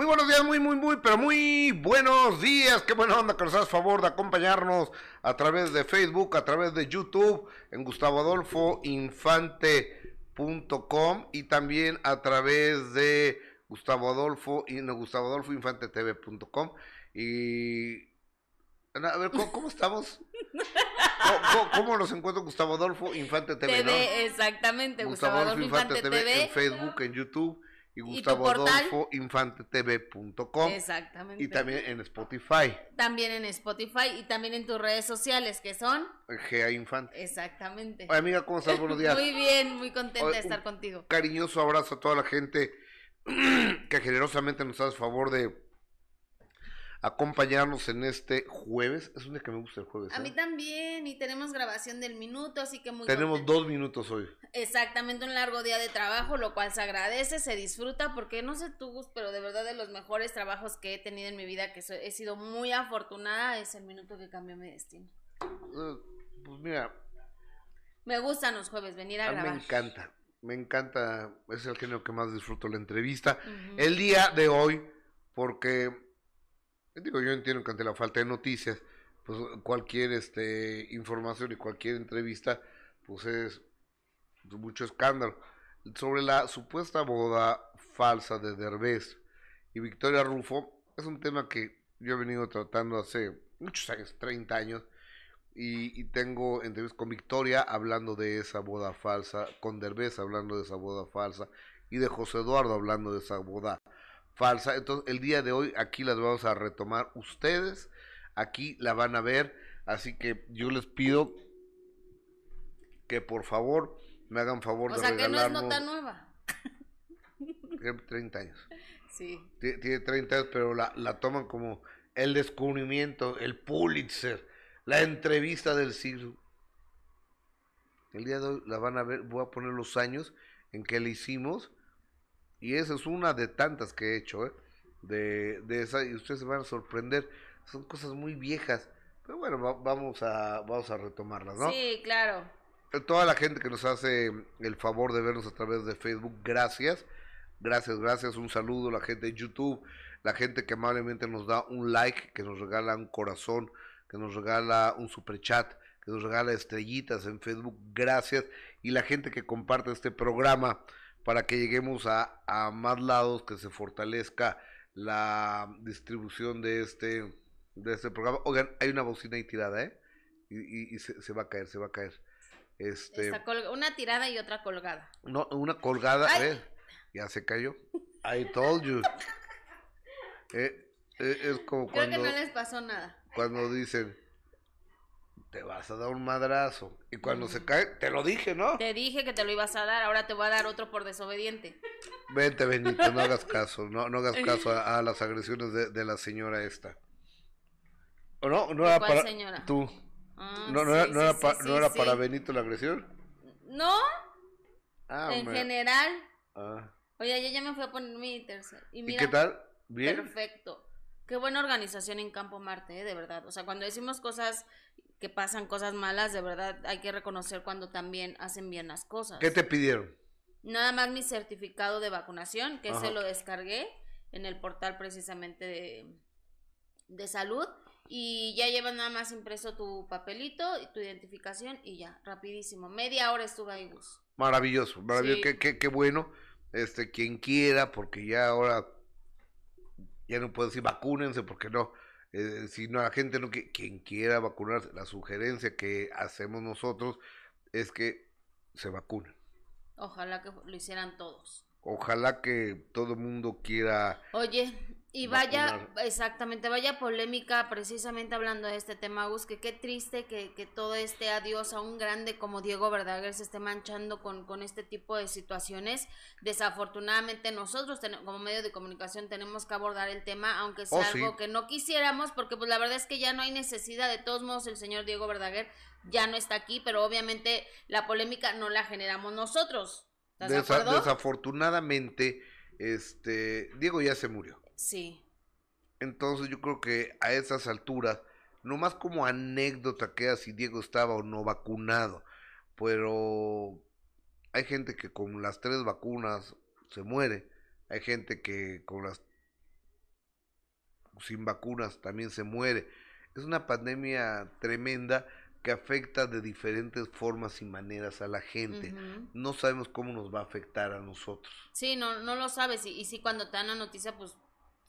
Muy buenos días, muy, muy, muy, pero muy buenos días. Qué buena onda que nos hagas favor de acompañarnos a través de Facebook, a través de YouTube, en Gustavo Adolfo Infante.com y también a través de Gustavo Adolfo y no, Gustavo Adolfo Infante TV.com. Y a ver, ¿cómo, estamos? ¿Cómo, nos encuentro Gustavo Adolfo Infante TV? TV exactamente, Gustavo, Adolfo Infante, TV, en Facebook, en YouTube y Gustavo Adolfo TV.com Exactamente. Y también en Spotify. También en Spotify y también en tus redes sociales, que son GA Infante. Exactamente. amiga, ¿cómo estás? Buenos días. Muy bien, muy contenta de estar contigo. Cariñoso abrazo a toda la gente que generosamente nos hace favor de acompañarnos en este jueves. Es un día que me gusta el jueves. A ¿eh? mí también, y tenemos grabación del minuto, así que muy Tenemos dos minutos hoy. Exactamente, un largo día de trabajo, lo cual se agradece, se disfruta, porque no sé tú, pero de verdad de los mejores trabajos que he tenido en mi vida, que he sido muy afortunada, es el minuto que cambió mi destino. Eh, pues mira. Me gustan los jueves, venir a, grabar. Me encanta, me encanta, es el género que más disfruto la entrevista. El día de hoy, porque digo, yo entiendo que ante la falta de noticias, pues cualquier este información y cualquier entrevista, pues es mucho escándalo. Sobre la supuesta boda falsa de Derbez y Victoria Rufo, es un tema que yo he venido tratando hace muchos años, 30 años, y, tengo entrevistas con Victoria hablando de esa boda falsa, con Derbez hablando de esa boda falsa, y de José Eduardo hablando de esa boda falsa. Entonces, el día de hoy aquí las vamos a retomar ustedes. Aquí la van a ver. Así que yo les pido que por favor me hagan favor o de sea, que no es nota nueva. Tiene 30 años. Sí. Tiene 30 años, pero la, la toman como el descubrimiento, el Pulitzer, la entrevista del siglo. El día de hoy la van a ver, voy a poner los años en que le hicimos y esa es una de tantas que he hecho, ¿eh? De, de esa, y ustedes se van a sorprender. Son cosas muy viejas. Pero bueno, vamos, a, vamos a retomarlas, ¿no? Sí, claro. Toda la gente que nos hace el favor de vernos a través de Facebook, gracias. Gracias, gracias. Un saludo a la gente de YouTube, la gente que amablemente nos da un like, que nos regala un corazón, que nos regala un super chat, que nos regala estrellitas en Facebook. Gracias. Y la gente que comparte este programa para que lleguemos a, a más lados, que se fortalezca la distribución de este, de este programa. Oigan, hay una bocina ahí tirada, ¿eh? Y, y, se, se, va a caer, se va a caer. Este, una tirada y otra colgada. No, una colgada, ¿eh? Ya se cayó. I told you. Eh, eh, es como Creo cuando... que no les pasó nada. Cuando dicen, te vas a dar un madrazo. Y cuando se cae, te lo dije, ¿no? Te dije que te lo ibas a dar, ahora te voy a dar otro por desobediente. Vente, Benito, no hagas caso, no, no hagas caso a, las agresiones de, de, la señora esta. ¿O no? ¿No era cuál para señora? tú? Ah, ¿No, no, sí, era, sí, no era, sí, pa, sí, ¿no era sí. para Benito la agresión? No, Ah, en general. Ah. Oye, yo ya me fui a poner mi tercer. Y ¿Y mira, qué tal? ¿Bien? Perfecto. Qué buena organización en Campo Marte, ¿eh? de verdad. O sea, cuando decimos cosas que pasan, cosas malas, de verdad hay que reconocer cuando también hacen bien las cosas. ¿Qué te pidieron? Nada más mi certificado de vacunación, que Ajá. se lo descargué en el portal precisamente de, de salud. Y ya llevas nada más impreso tu papelito y tu identificación y ya, rapidísimo. Media hora estuve ahí, Gus. Maravilloso, maravilloso, Sí. qué, qué, qué bueno. Este, quien quiera, porque ya ahora ya no puedo decir vacúnense, porque no. Eh, si no, la gente no que quien quiera vacunarse, la sugerencia que hacemos nosotros es que se vacunen. Ojalá que lo hicieran todos. Ojalá que todo mundo quiera. Oye, y vaya, exactamente, vaya polémica precisamente hablando de este tema, Gus, que qué triste que, que todo este adiós a un grande como Diego Verdaguer se esté manchando con, con este tipo de situaciones. Desafortunadamente nosotros ten- como medio de comunicación tenemos que abordar el tema, aunque sea Oh, sí. algo que no quisiéramos, porque pues la verdad es que ya no hay necesidad, de todos modos el señor Diego Verdaguer ya no está aquí, pero obviamente la polémica no la generamos nosotros. ¿Estás de Desa- acuerdo? desafortunadamente, este, Diego ya se murió. Sí. Entonces yo creo que a esas alturas, nomás como anécdota queda si Diego estaba o no vacunado, pero hay gente que con las tres vacunas se muere, hay gente que con las sin vacunas también se muere. Es una pandemia tremenda que afecta de diferentes formas y maneras a la gente. No sabemos cómo nos va a afectar a nosotros. Sí, no, no lo sabes. Y, y sí, cuando te dan la noticia, pues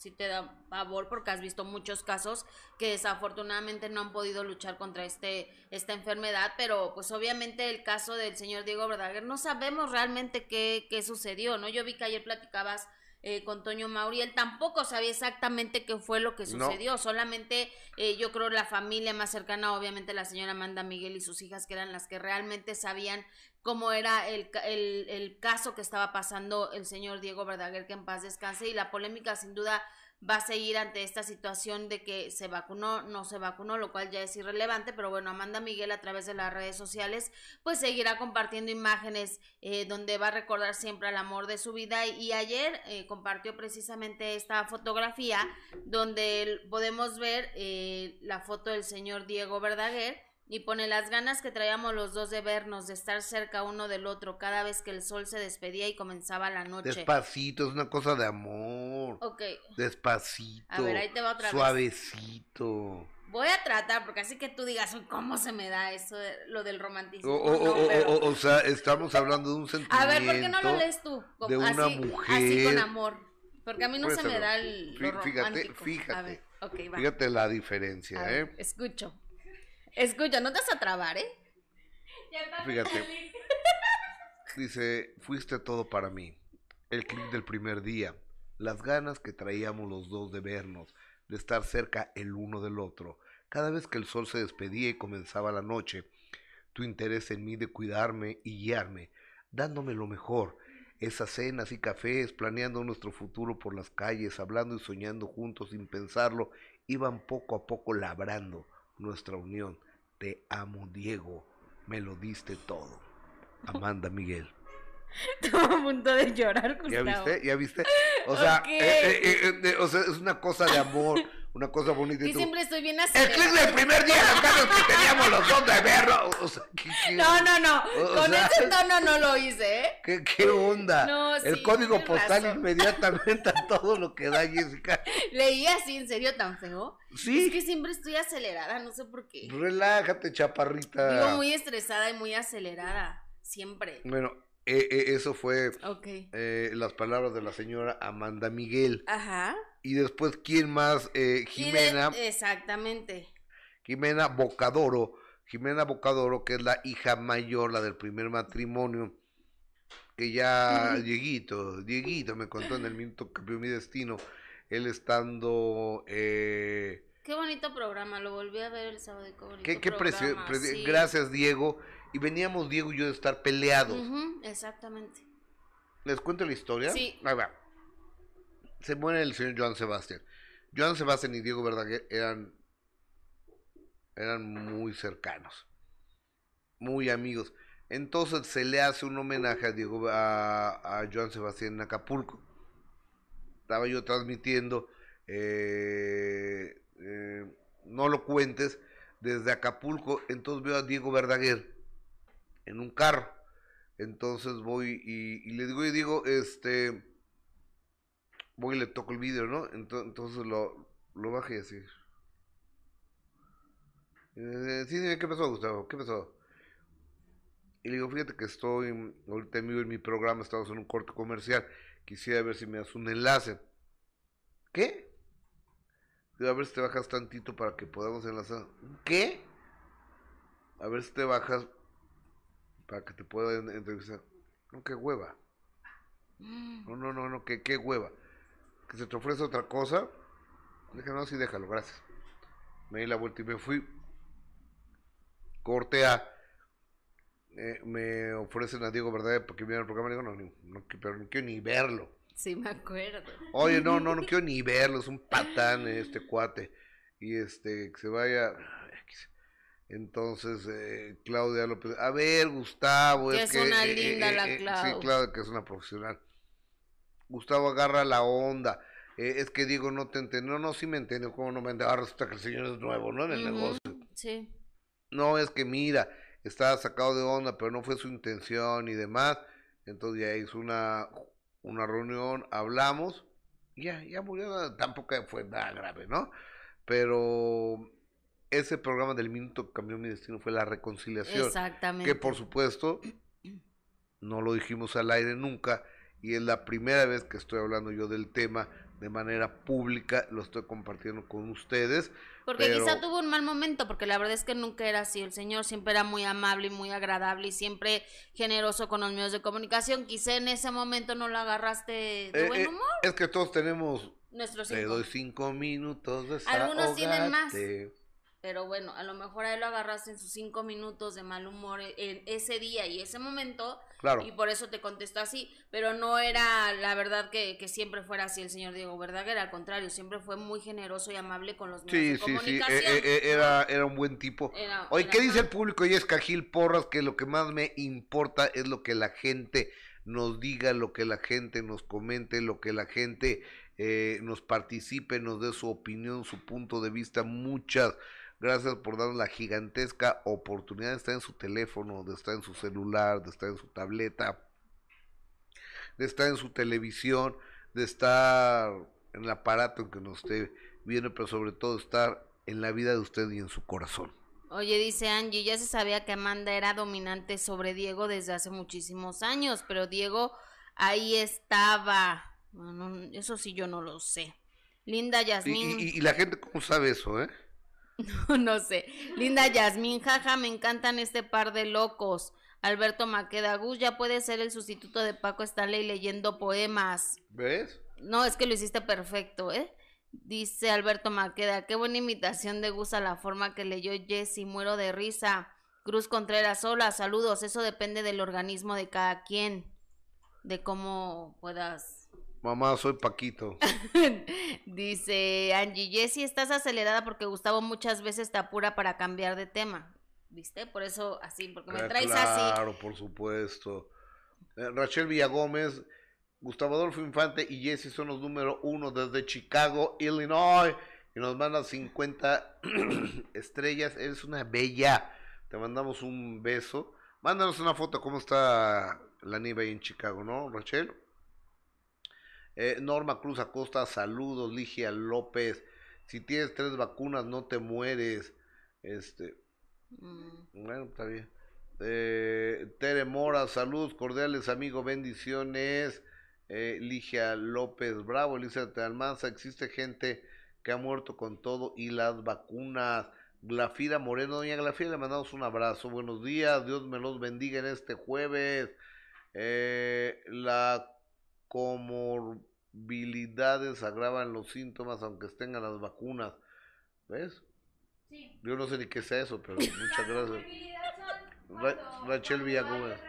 sí te da favor porque has visto muchos casos que desafortunadamente no han podido luchar contra este esta enfermedad, pero pues obviamente el caso del señor Diego Verdaguer no sabemos realmente qué, qué sucedió, ¿no? Yo vi que ayer platicabas eh, con Toño Mauri, él tampoco sabía exactamente qué fue lo que sucedió, solamente eh, yo creo la familia más cercana, obviamente la señora Amanda Miguel y sus hijas, que eran las que realmente sabían cómo era el, el, el caso que estaba pasando el señor Diego Verdaguer, que en paz descanse, y la polémica sin duda va a seguir ante esta situación de que se vacunó, no se vacunó, lo cual ya es irrelevante, pero bueno, Amanda Miguel a través de las redes sociales pues seguirá compartiendo imágenes eh, donde va a recordar siempre al amor de su vida. Y ayer eh, compartió precisamente esta fotografía donde podemos ver eh, la foto del señor Diego Verdaguer y pone las ganas que traíamos los dos de vernos, de estar cerca uno del otro cada vez que el sol se despedía y comenzaba la noche. Despacito, es una cosa de amor. Ok. Despacito. A ver, ahí te va otra Suavecito. Voy a tratar, porque así que tú digas, ¿cómo se me da eso, lo del romanticismo? O, sea, estamos hablando de un sentimiento. A ver, ¿por qué no lo lees tú? de una mujer. Así con amor. Porque a mí no se me da el Fíjate, fíjate. Fíjate la diferencia, ¿eh? Escucho. Escucha, no te vas a trabar, ¿eh? Fíjate. Dice, fuiste todo para mí. El clip del primer día. Las ganas que traíamos los dos de vernos, de estar cerca el uno del otro. Cada vez que el sol se despedía y comenzaba la noche. Tu interés en mí de cuidarme y guiarme, dándome lo mejor. Esas cenas y cafés, planeando nuestro futuro por las calles, hablando y soñando juntos sin pensarlo, iban poco a poco labrando nuestra unión. Te amo, Diego. Me lo diste todo. Amanda Miguel. Estaba a punto de llorar, Gustavo. ¿Ya viste? ¿Ya viste? O sea, eh, eh, eh, o sea es una cosa de amor una cosa bonita. Y siempre estoy bien acelerada. El clip del primer día, las ganas que teníamos los dos de verlo. O sea, no, no, no. Con ese tono no lo hice, ¿eh? ¿Qué, qué onda? No, el código postal inmediatamente a todo lo que da Jessica. Leí así, ¿en serio tan feo? Sí. Es que siempre estoy acelerada, no sé por qué. Relájate, chaparrita. Digo muy estresada y muy acelerada. Siempre. Bueno, eh, eh, eso fue eh, las palabras de la señora Amanda Miguel. Ajá. Y después, ¿quién más? Eh, Jimena. Exactamente. Jimena Bocadoro. Jimena Bocadoro, que es la hija mayor, la del primer matrimonio. Que ya, Dieguito, Dieguito me contó en el minuto que cambió mi destino. Él estando. Eh, qué bonito programa, lo volví a ver el sábado. Qué, qué, Gracias, Diego. Y veníamos Diego y yo de estar peleados. exactamente. ¿Les cuento la historia? Sí. Ahí va se muere el señor Joan Sebastián. Joan Sebastián y Diego Verdaguer eran, eran muy cercanos, muy amigos. Entonces se le hace un homenaje a Diego a, a Joan Sebastián en Acapulco. Estaba yo transmitiendo, eh, eh, no lo cuentes, desde Acapulco. Entonces veo a Diego Verdaguer en un carro. Entonces voy y, y le digo, y digo, este, voy y le toco el vidrio, ¿no? Entonces lo, lo bajé así. Eh, sí, ¿qué pasó, Gustavo? ¿Qué pasó? Y le digo, fíjate que estoy ahorita en en mi programa, estamos en un corte comercial. Quisiera ver si me das un enlace. ¿Qué? Digo, a ver si te bajas tantito para que podamos enlazar. ¿Qué? A ver si te bajas para que te pueda entrevistar. No, qué hueva. Mm. No, no, no, no, qué, qué hueva que se te ofrece otra cosa, dije, no, sí, déjalo, gracias. Me di la vuelta y me fui. Corte a. Eh, me ofrecen a Diego Verdad porque viene al programa. Le digo, no, no, pero no quiero ni verlo. Sí, me acuerdo. Oye, no, no, no quiero ni verlo. Es un patán este cuate. Y este, que se vaya. Entonces, eh, Claudia López. A ver, Gustavo. Que es, una eh, linda la Claudia. Sí, claro, que es una profesional. Gustavo agarra la onda. Eh, es que digo, no te entiendo. No, no, sí me entiendo. ¿Cómo no me entiendo? Ahora resulta que el señor es nuevo, ¿no? En el negocio. Sí. No, es que mira, estaba sacado de onda, pero no fue su intención y demás. Entonces ya hizo una, una reunión, hablamos ya, ya murió, tampoco fue nada grave, ¿no? Pero ese programa del minuto que cambió mi destino fue la reconciliación. Exactamente. Que por supuesto, no lo dijimos al aire nunca, y es la primera vez que estoy hablando yo del tema de manera pública, lo estoy compartiendo con ustedes. Porque quizá tuvo un mal momento, porque la verdad es que nunca era así. El señor siempre era muy amable y muy agradable y siempre generoso con los medios de comunicación. Quizá en ese momento no lo agarraste de Eh, buen eh, humor. es que todos tenemos, Nuestros te doy cinco minutos de Algunos tienen más. Pero bueno, a lo mejor a él lo agarraste en sus cinco minutos de mal humor en ese día y ese momento. Claro. Y por eso te contestó así. Pero no era la verdad que, que siempre fuera así el señor Diego Verdaguer. Al contrario, siempre fue muy generoso y amable con los medios Sí, de sí, sí, comunicación. eh, eh, era, era un buen tipo. Era- Oye, era ¿qué dice el público? Y es Cajil Porras, que lo que más me importa es lo que la gente nos diga, lo que la gente nos comente, lo que la gente eh, nos participe, nos dé su opinión, su punto de vista. Muchas gracias por darnos la gigantesca oportunidad de estar en su teléfono, de estar en su celular, de estar en su tableta, de estar en su televisión, de estar en el aparato en que nos esté viendo, pero sobre todo estar en la vida de usted y en su corazón. Oye, dice Angie, ya se sabía que Amanda era dominante sobre Diego desde hace muchísimos años, pero Diego ahí estaba. Bueno, eso sí yo no lo sé. Linda Y, Yasmín. y- y la gente, ¿cómo sabe eso, eh? no sé. Linda Yasmín, jaja, me encantan este par de locos. Alberto Maqueda Gus ya puede ser el sustituto de Paco Stanley leyendo poemas. ¿Ves? No, es que lo hiciste perfecto, ¿eh? Dice Alberto Maqueda, qué buena imitación de Gus a la forma que leyó Jesse, muero de risa. Cruz Contreras, hola, saludos, eso depende del organismo de cada quien, de cómo puedas Mamá, soy Paquito. Dice Angie, Jessie, estás acelerada porque Gustavo muchas veces te apura para cambiar de tema. ¿Viste? Por eso así, porque me Ah, traes así. Claro, por supuesto. Eh, Rachel Villagómez, Gustavo Adolfo Infante y Jesse son los número uno desde Chicago, Illinois. Y nos mandan 50 estrellas. Eres una bella. Te mandamos un beso. Mándanos una foto cómo está la nieve ahí en Chicago, ¿no, Rachel? Eh, Norma Cruz Acosta, saludos. Ligia López. Si tienes tres vacunas, no te mueres. Este, Mm, bueno, está bien. Eh, Tere Mora, saludos cordiales, amigo, bendiciones. Eh, Ligia López, bravo, Elizabeth Almanza, existe gente que ha muerto con todo y las vacunas. Glafira Moreno, doña Glafira, le mandamos un abrazo. Buenos días, Dios me los bendiga en este jueves. Eh, la comorbilidades agravan los síntomas aunque estén las vacunas. ¿Ves? Sí. Yo no sé ni qué es eso, pero muchas gracias. Ra- Rachel Villagómez.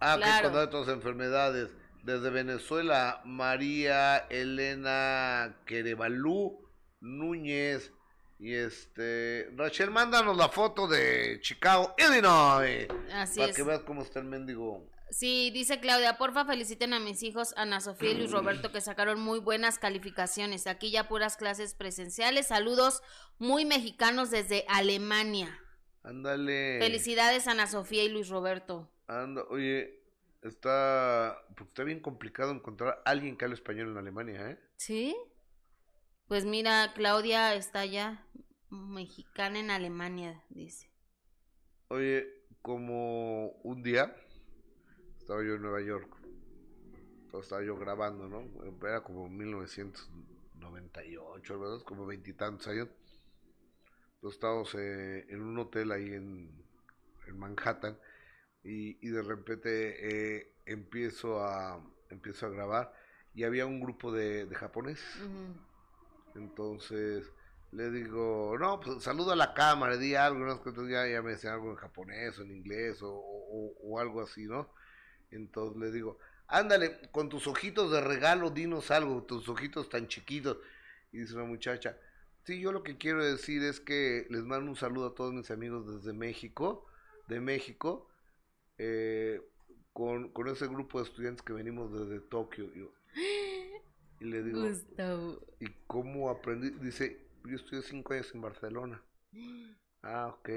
Ah, Claro. que cuando hay otras enfermedades. Desde Venezuela, María Elena Querevalú Núñez. Y este. Rachel, mándanos la foto de Chicago, Illinois. Así para es. que veas cómo está el mendigo. Sí, dice Claudia, porfa feliciten a mis hijos Ana Sofía y Luis Roberto que sacaron muy buenas calificaciones. Aquí ya puras clases presenciales. Saludos muy mexicanos desde Alemania. Ándale. Felicidades Ana Sofía y Luis Roberto. Anda, oye, está. Porque está bien complicado encontrar a alguien que hable español en Alemania, ¿eh? ¿Sí? Pues mira, Claudia está allá, mexicana en Alemania, dice. Oye, como un día estaba yo en Nueva York, entonces estaba yo grabando, ¿no? Era como 1998, ¿verdad? Como veintitantos años. Entonces estábamos eh, en un hotel ahí en, en Manhattan y, y de repente eh, empiezo a empiezo a grabar y había un grupo de, de japoneses. Entonces le digo, no, pues saluda a la cámara, di algo, que entonces ya, ya me decían algo en japonés o en inglés o, o- o algo así, ¿no? Entonces le digo, ándale, con tus ojitos de regalo, dinos algo, tus ojitos tan chiquitos. Y dice una muchacha, sí, yo lo que quiero decir es que les mando un saludo a todos mis amigos desde México, de México, eh, con, con ese grupo de estudiantes que venimos desde Tokio. Yo- y le digo, Gustavo. ¿Y cómo aprendí? Dice, yo estudié cinco años en Barcelona. Ah, ok.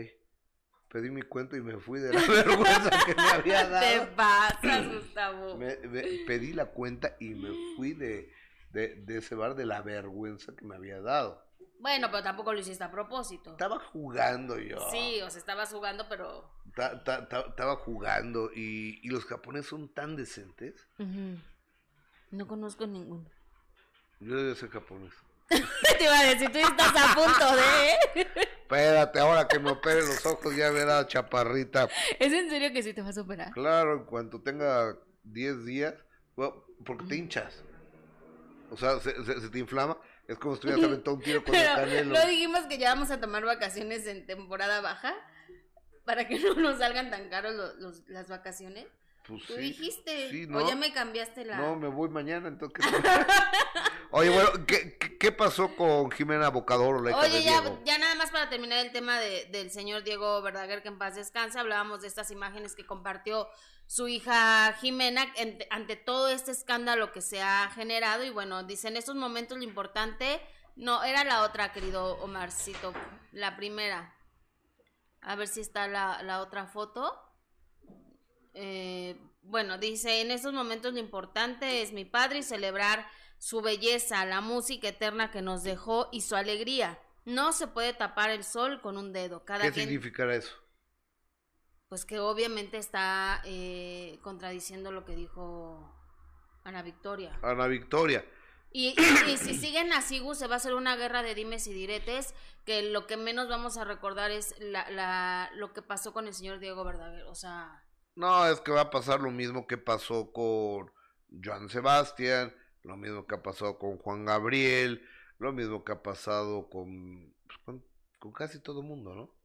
Pedí mi cuenta y me fui de la vergüenza que me había Te dado. pasas, Gustavo. Me- me- pedí la cuenta y me fui de, de, de ese bar de la vergüenza que me había dado. Bueno, pero tampoco lo hiciste a propósito. Estaba jugando yo. Sí, o sea, estabas jugando, pero... estaba jugando y, y, los japoneses son tan decentes. No conozco ninguno. Yo debo ser japonés. Te iba a decir, tú estás a punto de... Espérate, ahora que me opere los ojos ya verás, chaparrita. ¿Es en serio que sí te vas a operar? Claro, en cuanto tenga 10 días, porque te hinchas. O sea, se, se te inflama es como si estuvieras aventando un tiro con el canelo. No dijimos que ya vamos a tomar vacaciones en temporada baja para que no nos salgan tan caros los, las vacaciones. Pues Tú dijiste, o ya me cambiaste la... No, me voy mañana, entonces... Oye, bueno, ¿qué, ¿qué, pasó con Jimena Bocador? La Oye, ya, ya nada más para terminar el tema de, del señor Diego Verdaguer, que en paz descansa, hablábamos de estas imágenes que compartió su hija Jimena ante todo este escándalo que se ha generado y bueno, dice en estos momentos lo importante, no, era la otra, querido Omarcito, la primera. A ver si está la, la otra foto. Eh, bueno, dice, en estos momentos lo importante es mi padre y celebrar su belleza, la música eterna que nos dejó y su alegría. No se puede tapar el sol con un dedo. Cada ¿Qué significará eso? pues que obviamente está eh, contradiciendo lo que dijo Ana Victoria. Ana Victoria. Y, si siguen así, Gus, se va a hacer una guerra de dimes y diretes, que lo que menos vamos a recordar es la, la, lo que pasó con el señor Diego Verdaguer, o sea... No, es que va a pasar lo mismo que pasó con Joan Sebastián, lo mismo que ha pasado con Juan Gabriel, lo mismo que ha pasado con, pues, con, con casi todo el mundo, ¿no?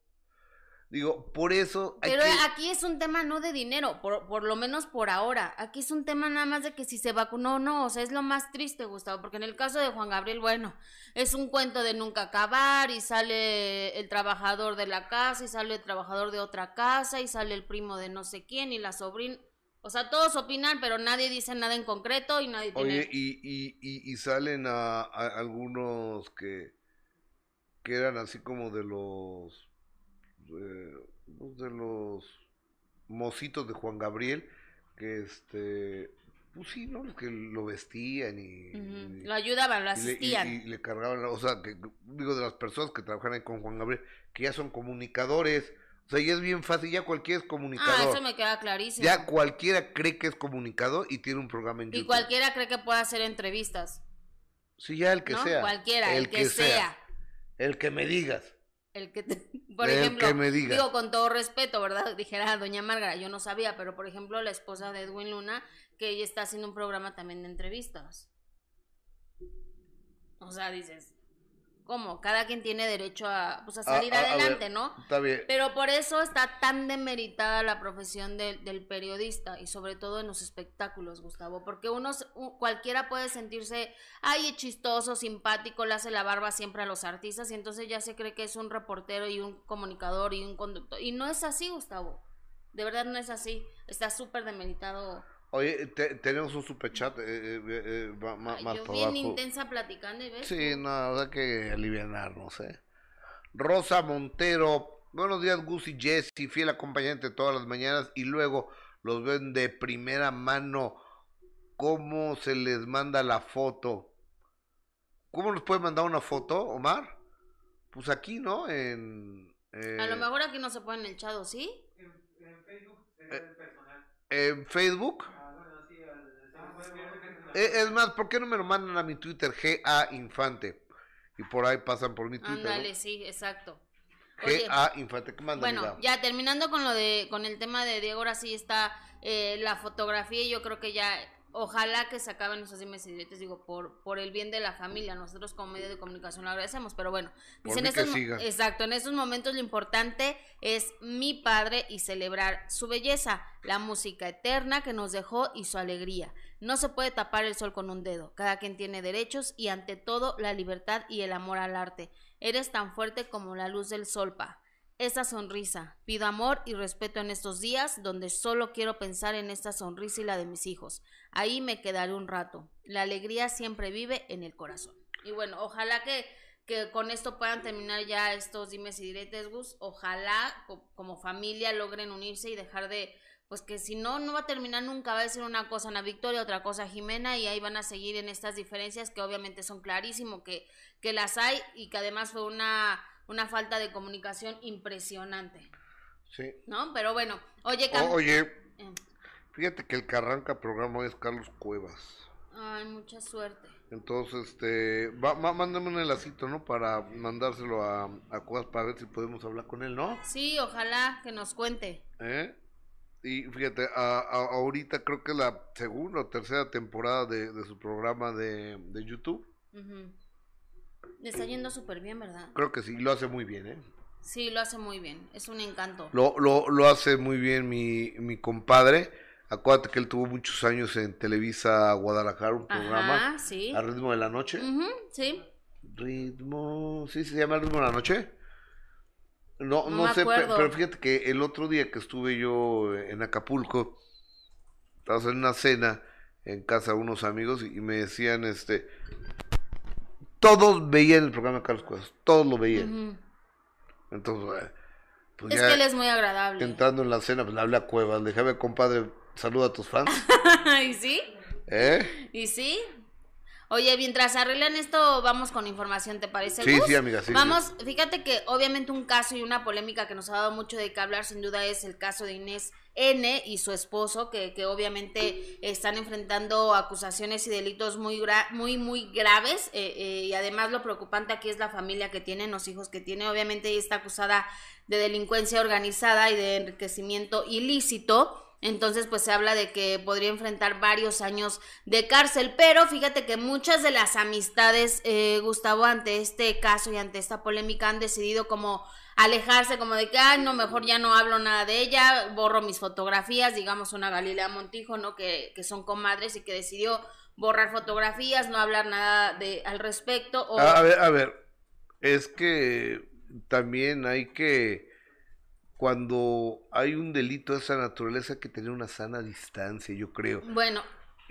Digo, por eso... Pero aquí es un tema no de dinero, por, por lo menos por ahora. Aquí es un tema nada más de que si se vacunó o no. O sea, es lo más triste, Gustavo, porque en el caso de Juan Gabriel, bueno, es un cuento de nunca acabar y sale el trabajador de la casa y sale el trabajador de otra casa y sale el primo de no sé quién y la sobrina. O sea, todos opinan, pero nadie dice nada en concreto y nadie tiene... Oye, y, y, y, salen a, algunos que, que eran así como de los de los mocitos de Juan Gabriel, que este, pues sí, ¿no? Los que lo vestían y... lo ayudaban, lo asistían. Y le, cargaban, o sea, que, digo, de las personas que trabajan ahí con Juan Gabriel, que ya son comunicadores. O sea, ya es bien fácil, ya cualquiera es comunicador. Ah, eso me queda clarísimo. Ya cualquiera cree que es comunicador y tiene un programa en YouTube. Y cualquiera cree que puede hacer entrevistas. Sí, ya el que sea. Cualquiera, el, que, sea. El que me digas. El que, por ejemplo, digo con todo respeto, ¿verdad? Dijera doña Márgara, yo no sabía, pero por ejemplo la esposa de Edwin Luna, que ella está haciendo un programa también de entrevistas. O sea, dices, ¿Cómo? Cada quien tiene derecho a, pues, a salir adelante, ¿no? Está bien. Pero por eso está tan demeritada la profesión del periodista y sobre todo en los espectáculos, Gustavo, porque uno, cualquiera puede sentirse, ay, chistoso, simpático, le hace la barba siempre a los artistas y entonces ya se cree que es un reportero y un comunicador y un conductor. Y no es así, Gustavo. De verdad no es así. Está súper demeritado Oye, tenemos un superchat eh, eh, eh, eh más yo bien intensa platicando y ves. Sí, no, hay que aliviarnos, ¿eh? Rosa Montero, buenos días Gus y Jesse, fiel acompañante todas las mañanas y luego los ven de primera mano. ¿Cómo se les manda la foto? ¿Cómo nos puede mandar una foto, Omar? Pues aquí, ¿no? En, A lo mejor aquí no se pone en el chat, ¿sí? En, en Facebook, en personal. ¿En Facebook? Eh, es más, ¿por qué no me lo mandan a mi Twitter? GA Infante. Y por ahí pasan por mi Twitter. Ándale, sí, exacto. GA Infante, ¿qué mandan? Bueno, ya terminando con lo de, con el tema de Diego, ahora sí está eh, la fotografía y yo creo que ya ojalá que se acaben esos dimes y digo, por, por el bien de la familia, nosotros como medio de comunicación lo agradecemos, pero bueno, en esos, exacto, en esos momentos lo importante es mi padre y celebrar su belleza, la música eterna que nos dejó y su alegría. No se puede tapar el sol con un dedo, cada quien tiene derechos y ante todo la libertad y el amor al arte. Eres tan fuerte como la luz del sol, pa esa sonrisa. Pido amor y respeto en estos días donde solo quiero pensar en esta sonrisa y la de mis hijos. Ahí me quedaré un rato. La alegría siempre vive en el corazón. Y bueno, ojalá que, que con esto puedan terminar ya estos dimes y diretes, Gus. Ojalá como familia logren unirse y dejar de pues que si no, no va a terminar nunca, va a decir una cosa Ana Victoria, otra cosa Jimena, y ahí van a seguir en estas diferencias que obviamente son clarísimo que, que las hay y que además fue una, una falta de comunicación impresionante. Sí. ¿No? Pero bueno, oye, Cam oye, eh. fíjate que el que arranca programa es Carlos Cuevas. Ay, mucha suerte. Entonces, este, va, mándame un enlacito, ¿no? Para mandárselo a, a Cuevas para ver si podemos hablar con él, ¿no? Sí, ojalá que nos cuente. ¿Eh? Y fíjate, a, ahorita creo que es la segunda o tercera temporada de, su programa de, YouTube. Le está yendo súper bien, ¿verdad? Creo que sí, lo hace muy bien, ¿eh? Sí, lo hace muy bien, es un encanto. Lo, lo, lo hace muy bien mi, mi compadre. Acuérdate que él tuvo muchos años en Televisa Guadalajara, un programa sí. a ritmo de la noche. sí. Ritmo, ¿sí se llama ritmo de la noche? No, no, sé, pero, fíjate que el otro día que estuve yo en Acapulco, estaba en una cena en casa de unos amigos y, me decían, este, todos veían el programa de Carlos Cuevas, todos lo veían. Entonces, pues es que él es muy agradable. Entrando en la cena, pues le hablé a Cuevas, dije, compadre, saluda a tus fans. ¿Y sí? ¿Eh? ¿Y sí? Oye, mientras arreglan esto, vamos con información, ¿te parece? Sí, sí, amiga, sí. Vamos, fíjate que obviamente un caso y una polémica que nos ha dado mucho de qué hablar, sin duda, es el caso de Inés N y su esposo, que, que obviamente están enfrentando acusaciones y delitos muy, muy, muy graves. Eh, eh, y además lo preocupante aquí es la familia que tienen, los hijos que tiene. Obviamente ella está acusada de delincuencia organizada y de enriquecimiento ilícito. Entonces, pues se habla de que podría enfrentar varios años de cárcel, pero fíjate que muchas de las amistades, eh, Gustavo, ante este caso y ante esta polémica han decidido como alejarse, como de que, ay, no, mejor ya no hablo nada de ella, borro mis fotografías, digamos una Galilea Montijo, ¿no? Que, que son comadres y que decidió borrar fotografías, no hablar nada de al respecto. A ver, a ver, es que también hay que cuando hay un delito de esa naturaleza hay que tener una sana distancia, yo creo. Bueno.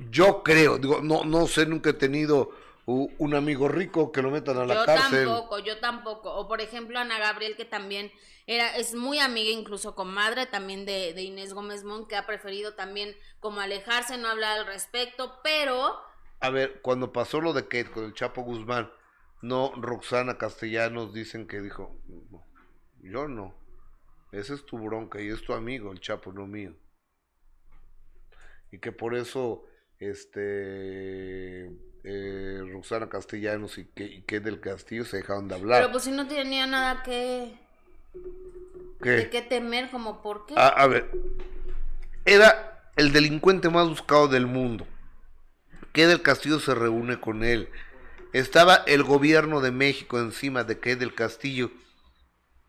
Yo creo, digo, no, no sé, nunca he tenido un amigo rico que lo metan a la cárcel. Yo tampoco, yo tampoco. O por ejemplo Ana Gabriel, que también era, es muy amiga incluso con madre también de, de Inés Gómez Mon, que ha preferido también como alejarse, no hablar al respecto, pero... A ver, cuando pasó lo de Kate con el Chapo Guzmán, no, Roxana Castellanos dicen que dijo, yo no. Esa es tu bronca y es tu amigo, el Chapo, no mío. Y que por eso, este, eh, Roxana Castellanos y que, y que del Castillo se dejaron de hablar. Pero pues si no tenía nada que... ¿Qué? De qué temer, como por qué. A, a ver, era el delincuente más buscado del mundo. Que del Castillo se reúne con él. Estaba el gobierno de México encima de Kate del Castillo.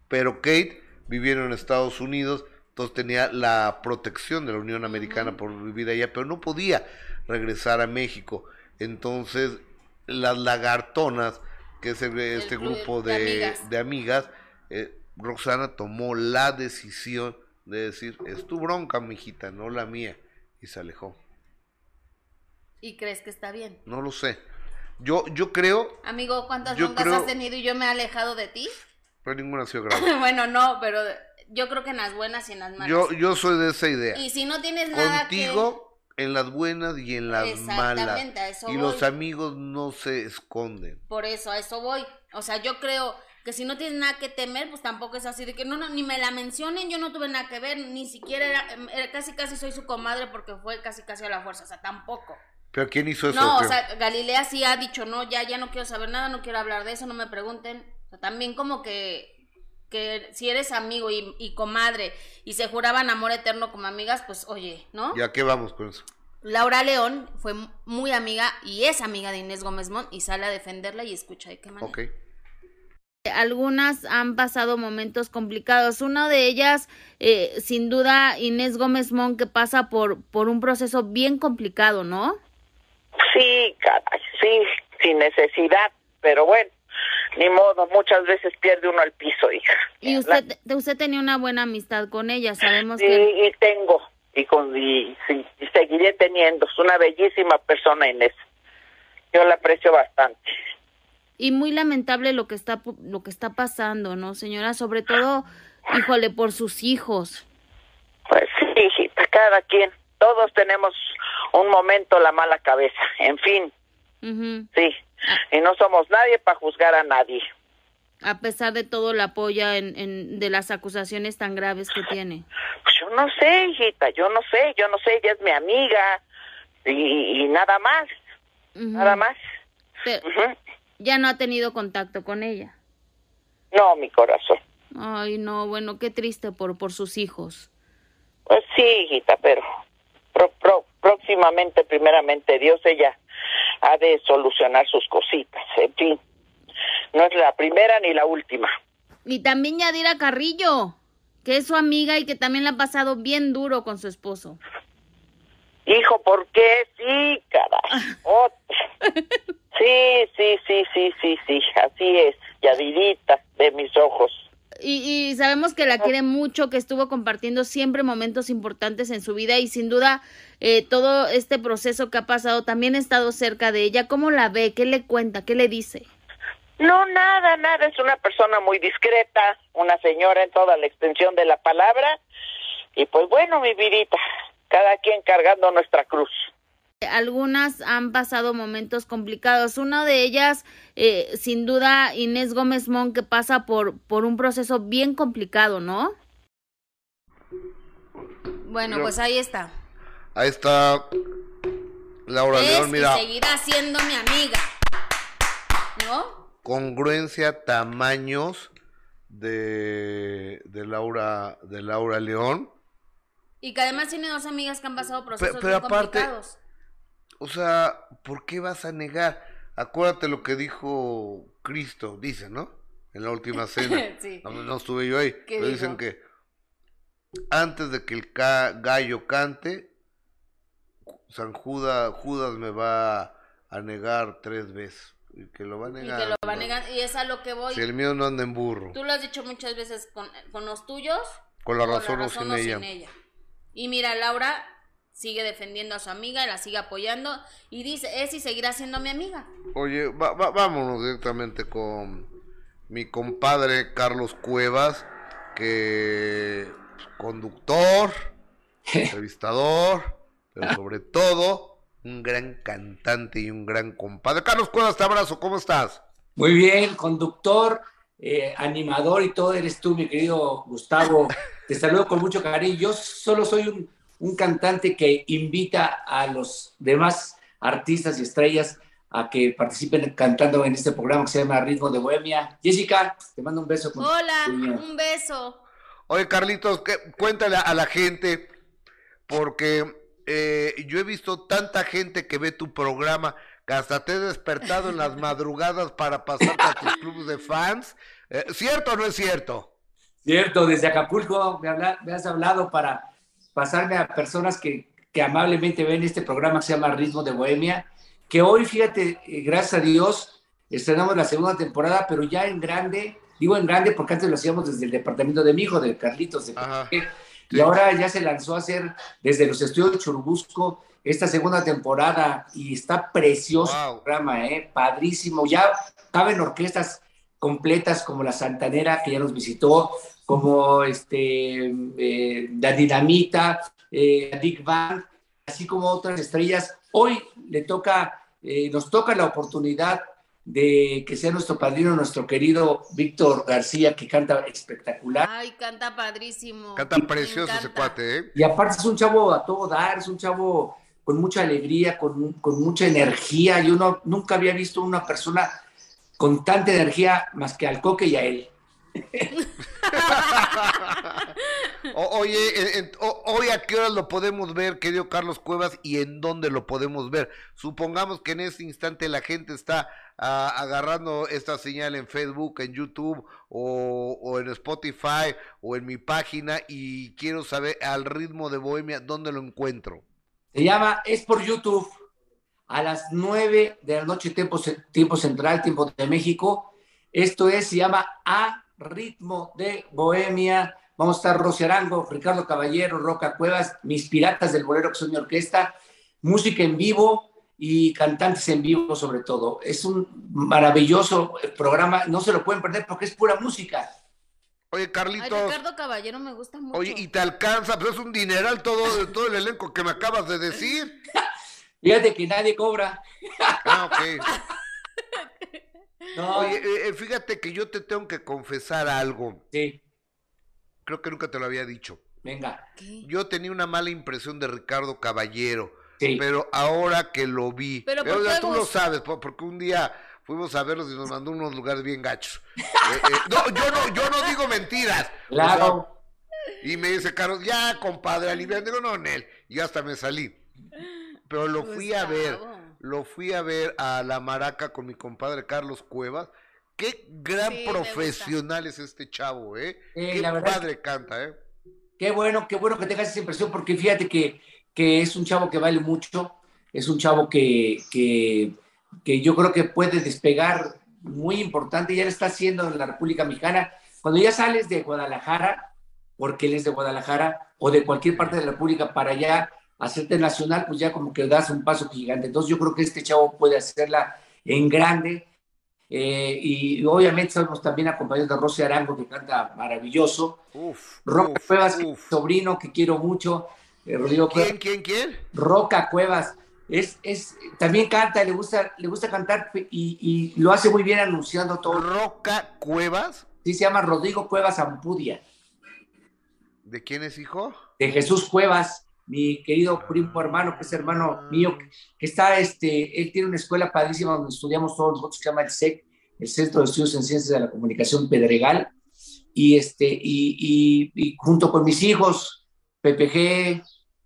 Pero Kate vivieron en Estados Unidos, entonces tenía la protección de la Unión Americana por vivir allá, pero no podía regresar a México. Entonces, las lagartonas, que es este grupo de, amigas, eh, Roxana tomó la decisión de decir, es tu bronca, mijita, no la mía, y se alejó. ¿Y crees que está bien? No lo sé. Yo, yo creo... Amigo, ¿cuántas broncas has tenido y yo me he alejado de ti? Pero ninguna ha sido grave. bueno, no, pero yo creo que en las buenas y en las malas. Yo, yo soy de esa idea. Y si no tienes nada Contigo, en las buenas y en las malas. A eso y los amigos no se esconden. Por eso, a eso voy. O sea, yo creo que si no tienes nada que temer, pues tampoco es así de que no, no, ni me la mencionen, yo no tuve nada que ver, ni siquiera era, casi casi soy su comadre porque fue casi casi a la fuerza, o sea, tampoco. ¿Pero quién hizo eso? No, o sea, Galilea sí ha dicho, no, ya, ya no quiero saber nada, no quiero hablar de eso, no me pregunten también como que, que si eres amigo y, comadre y se juraban amor eterno como amigas, pues oye, ¿no? ¿Ya qué vamos con eso? Laura León fue muy amiga y es amiga de Inés Gómez Mont y sale a defenderla y escucha de qué manera. Ok. Algunas han pasado momentos complicados. Una de ellas, eh, sin duda, Inés Gómez Mont, que pasa por, por un proceso bien complicado, ¿no? Sí, caray, sí, sin necesidad, pero bueno, ni modo, muchas veces pierde uno al piso, hija. Y usted, usted tenía una buena amistad con ella, sabemos sí, que... y tengo, y, con, y, seguiré teniendo, es una bellísima persona Inés. Yo la aprecio bastante. Y muy lamentable lo que está lo que está pasando, ¿no, señora? Sobre todo, híjole, por sus hijos. Pues sí, hijita, cada quien. Todos tenemos un momento la mala cabeza, en fin, Ujú. sí. Y no somos nadie para juzgar a nadie. A pesar de todo, la apoya en, en, de las acusaciones tan graves que tiene. Pues yo no sé, hijita, yo no sé, yo no sé, ella es mi amiga y, y nada más, nada más. Pero ya no ha tenido contacto con ella. No, mi corazón. Ay, no, bueno, qué triste por, por sus hijos. Pues sí, hijita, pero pro- pro- próximamente, primeramente, Dios ella ha de solucionar sus cositas, en fin. No es la primera ni la última. Y también Yadira Carrillo, que es su amiga y que también la ha pasado bien duro con su esposo. Hijo, ¿por qué? Sí, caray. Otra. Sí, sí, sí, sí, sí, sí, así es, Yadirita de mis ojos. Y, y sabemos que la quiere mucho, que estuvo compartiendo siempre momentos importantes en su vida y sin duda eh, todo este proceso que ha pasado también ha estado cerca de ella. ¿Cómo la ve? ¿Qué le cuenta? ¿Qué le dice? No, nada, nada, es una persona muy discreta, una señora en toda la extensión de la palabra. Y pues bueno, mi vidita, cada quien cargando nuestra cruz. Algunas han pasado momentos complicados. Una de ellas, eh, sin duda, Inés Gómez Mon, que pasa por, por un proceso bien complicado, ¿no? Bueno, pues ahí está. Ahí está Laura es León, mira, y seguirá siendo mi amiga. ¿No? congruencia, tamaños de, de Laura de Laura León. Y que además tiene dos amigas que han pasado procesos pero bien aparte- complicados. O sea, ¿por qué vas a negar? Acuérdate lo que dijo Cristo, dice, ¿no? En la última cena. Sí. no, no estuve yo ahí. ¿Qué Pero dicen que antes de que el ca- gallo cante, San Judas, Judas me va a negar tres veces. Y que lo va a Y negar. que lo va a negar. Y es a lo que voy. Si el mío no anda en burro. Tú lo has dicho muchas veces con, con los tuyos. Con la con razón o sin ella. Y mira, Laura sigue defendiendo a su amiga, la sigue apoyando y dice, es y seguirá siendo mi amiga. Oye, va- va- vámonos directamente con mi compadre Carlos Cuevas, que conductor, entrevistador, pero sobre todo un gran cantante y un gran compadre. Carlos Cuevas, te abrazo, ¿cómo estás? Muy bien, conductor, eh, animador y todo eres tú, mi querido Gustavo. Te saludo con mucho cariño. Yo solo soy un, un cantante que invita a los demás artistas y estrellas a que participen cantando en este programa que se llama Ritmo de Bohemia. Jessica, te mando un beso. con Hola, un beso. Oye, Carlitos, ¿qué- cuéntale a la gente, porque eh, yo he visto tanta gente que ve tu programa que hasta te he despertado en las madrugadas para pasarte a tus clubes de fans. Eh, ¿Cierto o no es cierto? Cierto, desde Acapulco me, habla- me has hablado para pasarme a personas que, que amablemente ven este programa que se llama Ritmo de Bohemia, que hoy, fíjate, eh, gracias a Dios, estrenamos la segunda temporada, pero ya en grande, digo en grande porque antes lo hacíamos desde el departamento de mi hijo, de Carlitos, de y ahora ya se lanzó a hacer desde los estudios de Churubusco esta segunda temporada y está precioso Wow. el programa, ¿eh? padrísimo. Ya caben orquestas completas como la Santanera que ya nos visitó, como este, eh, la Dinamita, eh, la Big Bang, así como otras estrellas. Hoy le toca, eh, nos toca la oportunidad de que sea nuestro padrino, nuestro querido Víctor García, que canta espectacular. Ay, canta padrísimo. Canta precioso ese cuate, ¿eh? Y aparte es un chavo a todo dar, es un chavo con mucha alegría, con, con mucha energía. Yo no, nunca había visto una persona con tanta energía más que al coque y a él. Oye, hoy a qué horas lo podemos ver, querido Carlos Cuevas, y en dónde lo podemos ver. Supongamos que en este instante la gente está ah, agarrando esta señal en Facebook, en YouTube o, en Spotify o en mi página y quiero saber al ritmo de Bohemia dónde lo encuentro. Se llama, es por YouTube, a las 9 de la noche, tiempo, tiempo central, tiempo de México. Esto es, se llama A Ritmo de Bohemia. Vamos a estar Rosy Arango, Ricardo Caballero, Roca Cuevas, mis piratas del bolero que son mi orquesta, música en vivo y cantantes en vivo sobre todo. Es un maravilloso programa, no se lo pueden perder porque es pura música. Oye, Ay, Carlitos. Ricardo Caballero me gusta mucho. Oye, y te alcanza, pues es un dineral todo, todo el elenco que me acabas de decir. Fíjate que nadie cobra. Ah, ok. No, Oye, eh, eh, fíjate que yo te tengo que confesar algo. sí, Creo que nunca te lo había dicho. venga. ¿Qué? Yo tenía una mala impresión de Ricardo Caballero, Sí. pero ahora que lo vi, ¿Pero por o sea, qué, tú lo sabes, po- porque un día fuimos a verlos y nos mandó unos lugares bien gachos. Eh, eh, no, yo no, yo no digo mentiras. O sea, Claro. y me dice Carlos, ya, compadre, alivian. Digo, no, Nel. Y yo hasta me salí. Pero lo fui a ver. Lo fui a ver a la maraca con mi compadre Carlos Cuevas. Qué gran Sí, profesional es este chavo, ¿eh? Sí, Qué la verdad es padre canta, ¿eh? Qué bueno, qué bueno que tengas esa impresión, porque fíjate que, que es un chavo que vale mucho, es un chavo que, que, que yo creo que puede despegar muy importante, ya lo está haciendo en la República Mexicana. Cuando ya sales de Guadalajara, porque él es de Guadalajara, o de cualquier parte de la República para allá hacerte nacional, pues ya como que das un paso gigante. Entonces yo creo que este chavo puede hacerla en grande. Eh, y obviamente estamos también acompañados de Rosy Arango, que canta maravilloso. Uf, Roca uf, Cuevas, uf. mi sobrino que quiero mucho, eh, Rodrigo ¿Quién, Cuevas. quién, quién? Roca Cuevas, es, es, también canta, le gusta, le gusta cantar y, y lo hace muy bien anunciando todo. Roca Cuevas. Sí, se llama Rodrigo Cuevas Ampudia, ¿De quién es hijo? de Jesús Cuevas, mi querido primo hermano, que es hermano mío, que está, este, él tiene una escuela padrísima donde estudiamos todos nosotros, que se llama el SEC, el Centro de Estudios en Ciencias de la Comunicación Pedregal, y, este, y, y- y junto con mis hijos, PPG,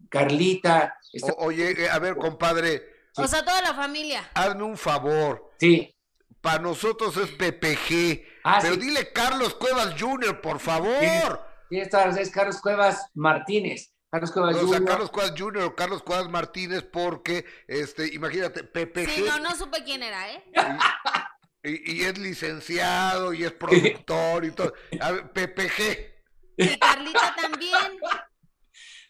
Carlita, está- O- oye, eh, a ver, compadre, O sea, toda la familia. hazme un favor. sí, Para nosotros es PPG. Ah, pero sí. dile Carlos Cuevas Jr., por favor. sí, esta es Carlos Cuevas Martínez, Carlos Cuevas O sea, Jr. Carlos Cuevas Jr. o Carlos Cuevas Martínez, porque, este, imagínate, PPG. Sí, no, no supe quién era, ¿eh? Y, y es licenciado y es productor y todo. A ver, PPG. Y Carlita también.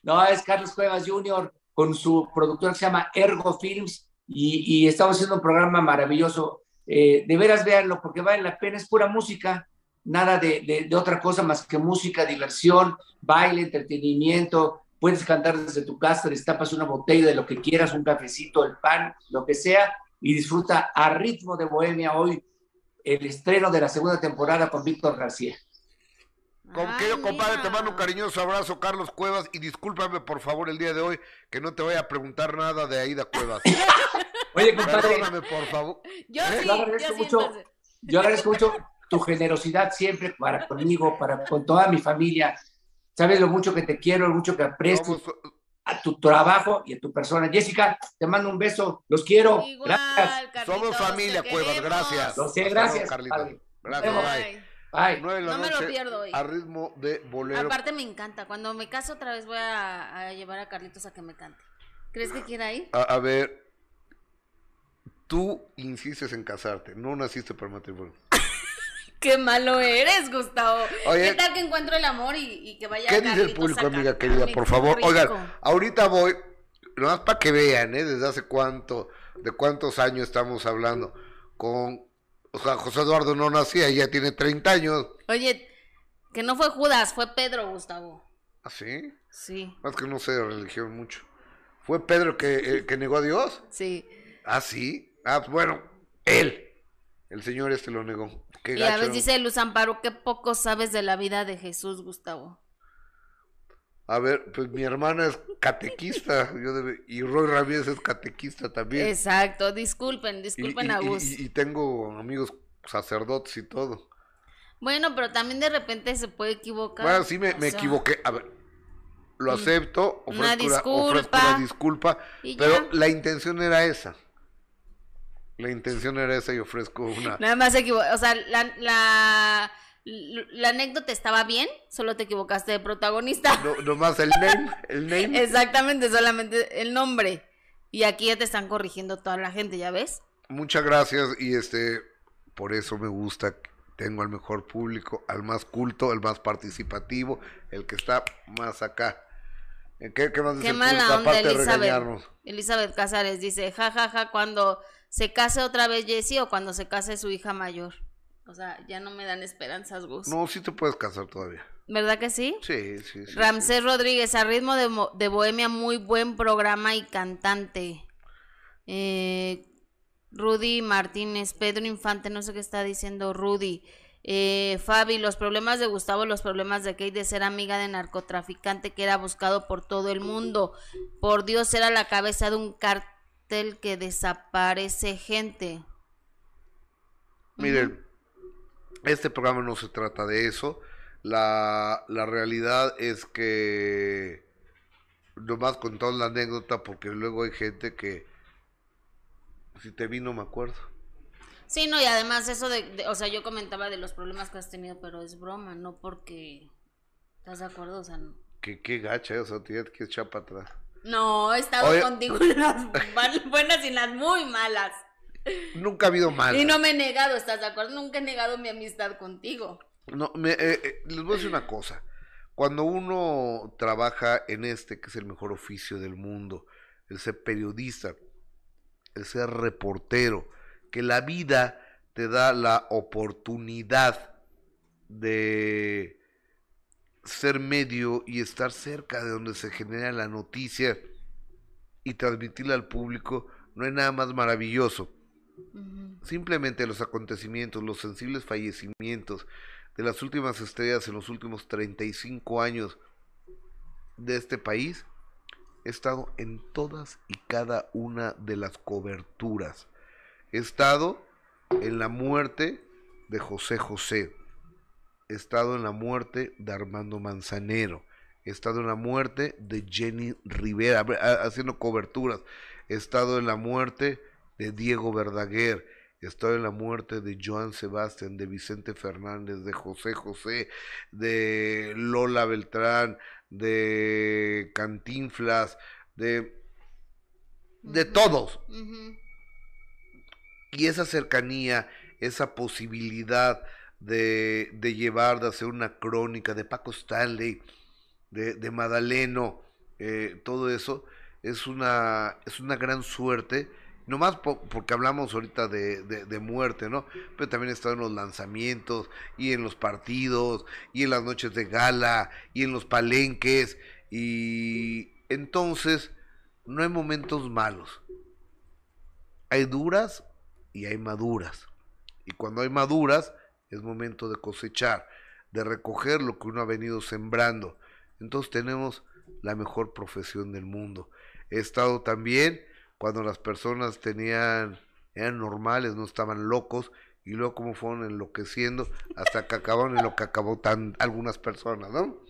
No, es Carlos Cuevas Jr. con su productor que se llama Ergo Films y, y estamos haciendo un programa maravilloso. Eh, de veras, véanlo porque vale la pena, es pura música, nada de, de- de otra cosa más que música, diversión, baile, entretenimiento. Puedes cantar desde tu casa, destapas una botella de lo que quieras, un cafecito, el pan, lo que sea, y disfruta a ritmo de Bohemia hoy el estreno de la segunda temporada con Víctor García. Con Ay, querido compadre, te mando un cariñoso abrazo, Carlos Cuevas, y discúlpame por favor el día de hoy que no te voy a preguntar nada de Aida Cuevas. Oye, compadre, Perdóname, por favor. Yo ¿Eh? sí, Yo yo agradezco mucho. Yo agradezco mucho tu generosidad siempre para conmigo, para con toda mi familia. Sabes lo mucho que te quiero, lo mucho que aprecio Somos- a tu trabajo y a tu persona. Jessica, te mando un beso. Los quiero. Igual, Gracias. Carlitos, somos familia, Cuevas, gracias. Lo sé, gracias, Carlitos. Gracias, bye. Ay, Bye. No me lo pierdo hoy. A ritmo de bolero. Aparte me encanta. Cuando me caso otra vez voy a, a llevar a Carlitos a que me cante. ¿Crees que quiera ir? A, a ver, tú insistes en casarte, no naciste para matrimonio. Qué malo eres, Gustavo. Oye, ¿Qué tal que encuentro el amor y, y que vaya ¿Qué dice el público, amiga querida? Por favor, rico. oigan, ahorita voy, nomás para que vean, ¿eh? Desde hace cuánto, de cuántos años estamos hablando. Con, o sea, José Eduardo no nacía, ya tiene 30 años. Oye, que no fue Judas, fue Pedro, Gustavo. ¿Ah, sí? Sí, Más que no sé de religión mucho. ¿Fue Pedro que, eh, que negó a Dios? sí. Ah, sí. Ah, bueno, él. El señor este lo negó. Qué Y a veces dice Luz Amparo, qué poco sabes de la vida de Jesús, Gustavo. A ver, pues mi hermana es catequista, yo debe- y Roy Ramírez es catequista también. Exacto, disculpen, disculpen y, a Gus. y- y tengo amigos sacerdotes y todo. Bueno, pero también de repente se puede equivocar. Bueno, sí me, me sea, equivoqué. A ver, lo acepto, una ofrezco, la, ofrezco disculpa. la disculpa, y pero ya. la intención era esa. La intención era esa y ofrezco una... Nada más se equivocó. O sea, la, la, la anécdota estaba bien, solo te equivocaste de protagonista. No, nomás el name, el name. Exactamente, solamente el nombre. Y aquí ya te están corrigiendo toda la gente, ¿ya ves? Muchas gracias y este, por eso me gusta. Tengo al mejor público, al más culto, el más participativo, el que está más acá. ¿Qué, qué más Qué mala onda, Elizabeth. Elizabeth Casares dice, ja, ja, ja, cuando se case otra vez Jessie o cuando se case su hija mayor. O sea, ya no me dan esperanzas, Gus. No, sí te puedes casar todavía. ¿Verdad que sí? Sí, sí, sí. Ramsés Rodríguez, a ritmo de, de Bohemia, muy buen programa y cantante. Eh, Rudy Martínez, Pedro Infante, no sé qué está diciendo Rudy. Eh, Fabi, los problemas de Gustavo, los problemas de Kate de ser amiga de narcotraficante que era buscado por todo el mundo. Por Dios, era la cabeza de un cártel que desaparece gente. Miren, este programa no se trata de eso. La, la realidad es que nomás contamos la anécdota porque luego hay gente que si te vi no me acuerdo. Sí, no, y además eso de, de- o sea, yo comentaba de los problemas que has tenido, pero es broma, no porque... ¿Estás de acuerdo? O sea, no. Que qué gacha, o sea, tienes que echar para atrás. No, he estado Oye. contigo en las buenas y en las muy malas. Nunca ha habido mal. Y no me he negado, ¿estás de acuerdo? Nunca he negado mi amistad contigo. No, me- eh, eh, les voy a decir una cosa. Cuando uno trabaja en este, que es el mejor oficio del mundo, el ser periodista, el ser reportero, que la vida te da la oportunidad de ser medio y estar cerca de donde se genera la noticia y transmitirla al público, no hay nada más maravilloso. Simplemente los acontecimientos, los sensibles fallecimientos de las últimas estrellas en los últimos 35 años de este país, he estado en todas y cada una de las coberturas. He estado en la muerte de José José. He estado en la muerte de Armando Manzanero. He estado en la muerte de Jenny Rivera, haciendo coberturas. He estado en la muerte de Diego Verdaguer. He estado en la muerte de Joan Sebastián, de Vicente Fernández, de José José, de Lola Beltrán, de Cantinflas, de, de todos. Y esa cercanía, esa posibilidad de, de llevar, de hacer una crónica de Paco Stanley, de, de Madaleno, eh, todo eso, es una, es una gran suerte. Nomás po- porque hablamos ahorita de, de, muerte, ¿no? Pero también estado en los lanzamientos, y en los partidos, y en las noches de gala, y en los palenques, y entonces no hay momentos malos. Hay duras y hay maduras. Y cuando hay maduras, es momento de cosechar, de recoger lo que uno ha venido sembrando. Entonces tenemos la mejor profesión del mundo. He estado también cuando las personas tenían, eran normales, no estaban locos, y luego como fueron enloqueciendo hasta que acabaron en lo que acabó tan algunas personas, ¿no?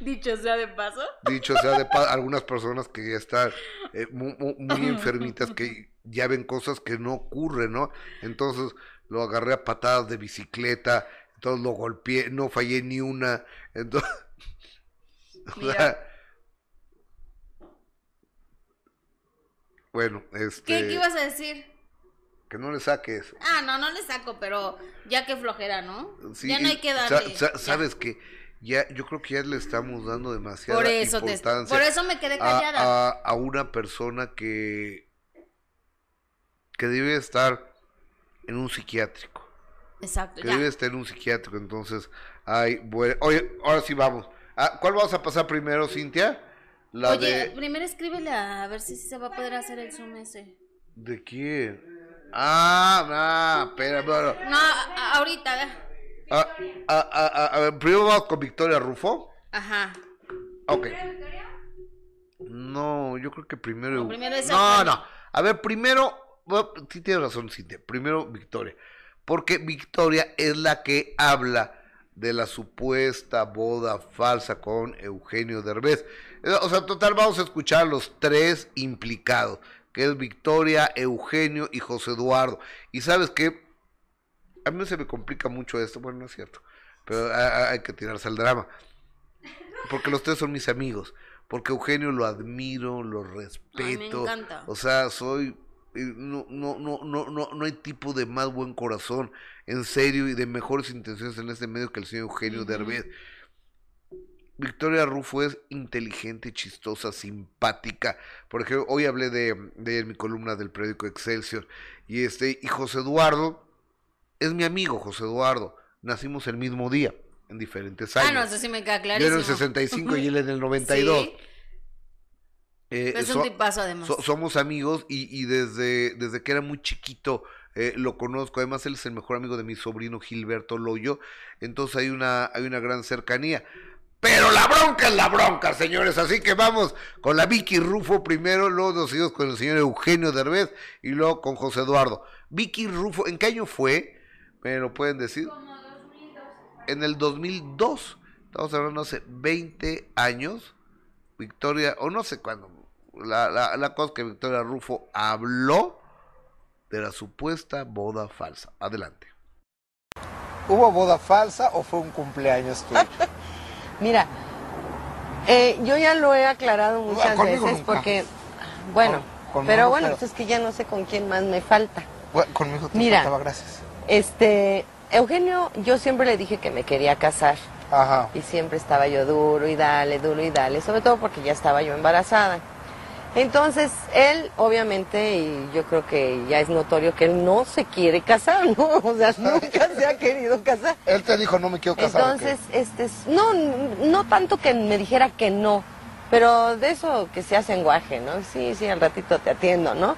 Dicho sea de paso. Dicho sea de pa- algunas personas que ya están eh, mu- mu- muy, enfermitas, que ya ven cosas que no ocurren, ¿no? Entonces lo agarré a patadas de bicicleta, entonces lo golpeé, no fallé ni una, entonces... o sea, bueno, este... ¿Qué, ¿Qué ibas a decir? Que no le saques. Ah, no, no le saco, pero ya que flojera, ¿no? Sí, ya no hay que darle. sa- sabes que ya, yo creo que ya le estamos dando demasiada Por eso, te- por eso me quedé a, callada. a- a una persona que, que debe estar en un psiquiátrico. Exacto, Que ya. debe estar en un psiquiátrico. Entonces, ay, bueno, oye, ahora sí vamos. Ah, ¿Cuál vamos a pasar primero, Cintia? La Oye, de... primero escríbele a ver si se va a poder hacer el Zoom ese. ¿De quién? Ah, ah, espera, bueno. No, a- a- ahorita. Ah, ah, ah, ah, a ver, primero vamos con Victoria Rufo. Ajá. Ok. No, yo creo que primero. No, primero es no, Eugenio. no. A ver, primero. Bueno, sí tienes razón, Cintia. Primero Victoria. Porque Victoria es la que habla de la supuesta boda falsa con Eugenio Derbez. Eh, O sea, total, vamos a escuchar a los tres implicados, que es Victoria, Eugenio y José Eduardo. Y sabes qué, a mí se me complica mucho esto, bueno, no es cierto, pero hay que tirarse al drama. Porque los tres son mis amigos. Porque Eugenio lo admiro, lo Ay, me respeto. encanta. O sea, soy. No, no, no, no, no, no hay tipo de más buen corazón, en serio, y de mejores intenciones en este medio que el señor Eugenio Ujú. Derbez. Victoria Rufo es inteligente, chistosa, simpática. Por ejemplo, hoy hablé de, de ella en mi columna del periódico Excelsior. Y este, y José Eduardo es mi amigo José Eduardo. Nacimos el mismo día, en diferentes años. Ah, no, eso sí me queda Yo en el 65 y él en el 92. Sí, Eh, es so- un tipazo además. so- somos amigos y, y desde, desde que era muy chiquito eh, lo conozco. Además, él es el mejor amigo de mi sobrino Gilberto Loyo. Entonces hay una, hay una gran cercanía. Pero la bronca es la bronca, señores. Así que vamos con la Vicky Rufo primero, luego nos seguimos con el señor Eugenio Derbez y luego con José Eduardo. Vicky Rufo, ¿en qué año fue? ¿Me lo pueden decir? En el 2002. Estamos hablando hace 20 años. Victoria, o no sé cuándo. La, la, la cosa es que Victoria Rufo habló de la supuesta boda falsa. Adelante. ¿Hubo boda falsa o fue un cumpleaños tuyo? Mira, eh, yo ya lo he aclarado muchas conmigo veces nunca. porque, bueno, Con- conmigo pero bueno, pues es que ya no sé con quién más me falta. Bueno, conmigo te Mira. faltaba, gracias. Este, Eugenio, yo siempre le dije que me quería casar Ajá. y siempre estaba yo duro y dale, duro y dale, sobre todo porque ya estaba yo embarazada. Entonces, él, obviamente, y yo creo que ya es notorio que él no se quiere casar, ¿no? O sea, nunca se ha querido casar. Él te dijo, no me quiero casar. Entonces, este, es- no, no tanto que me dijera que no, pero de eso que se hace lenguaje, ¿no? Sí, sí, al ratito te atiendo, ¿no?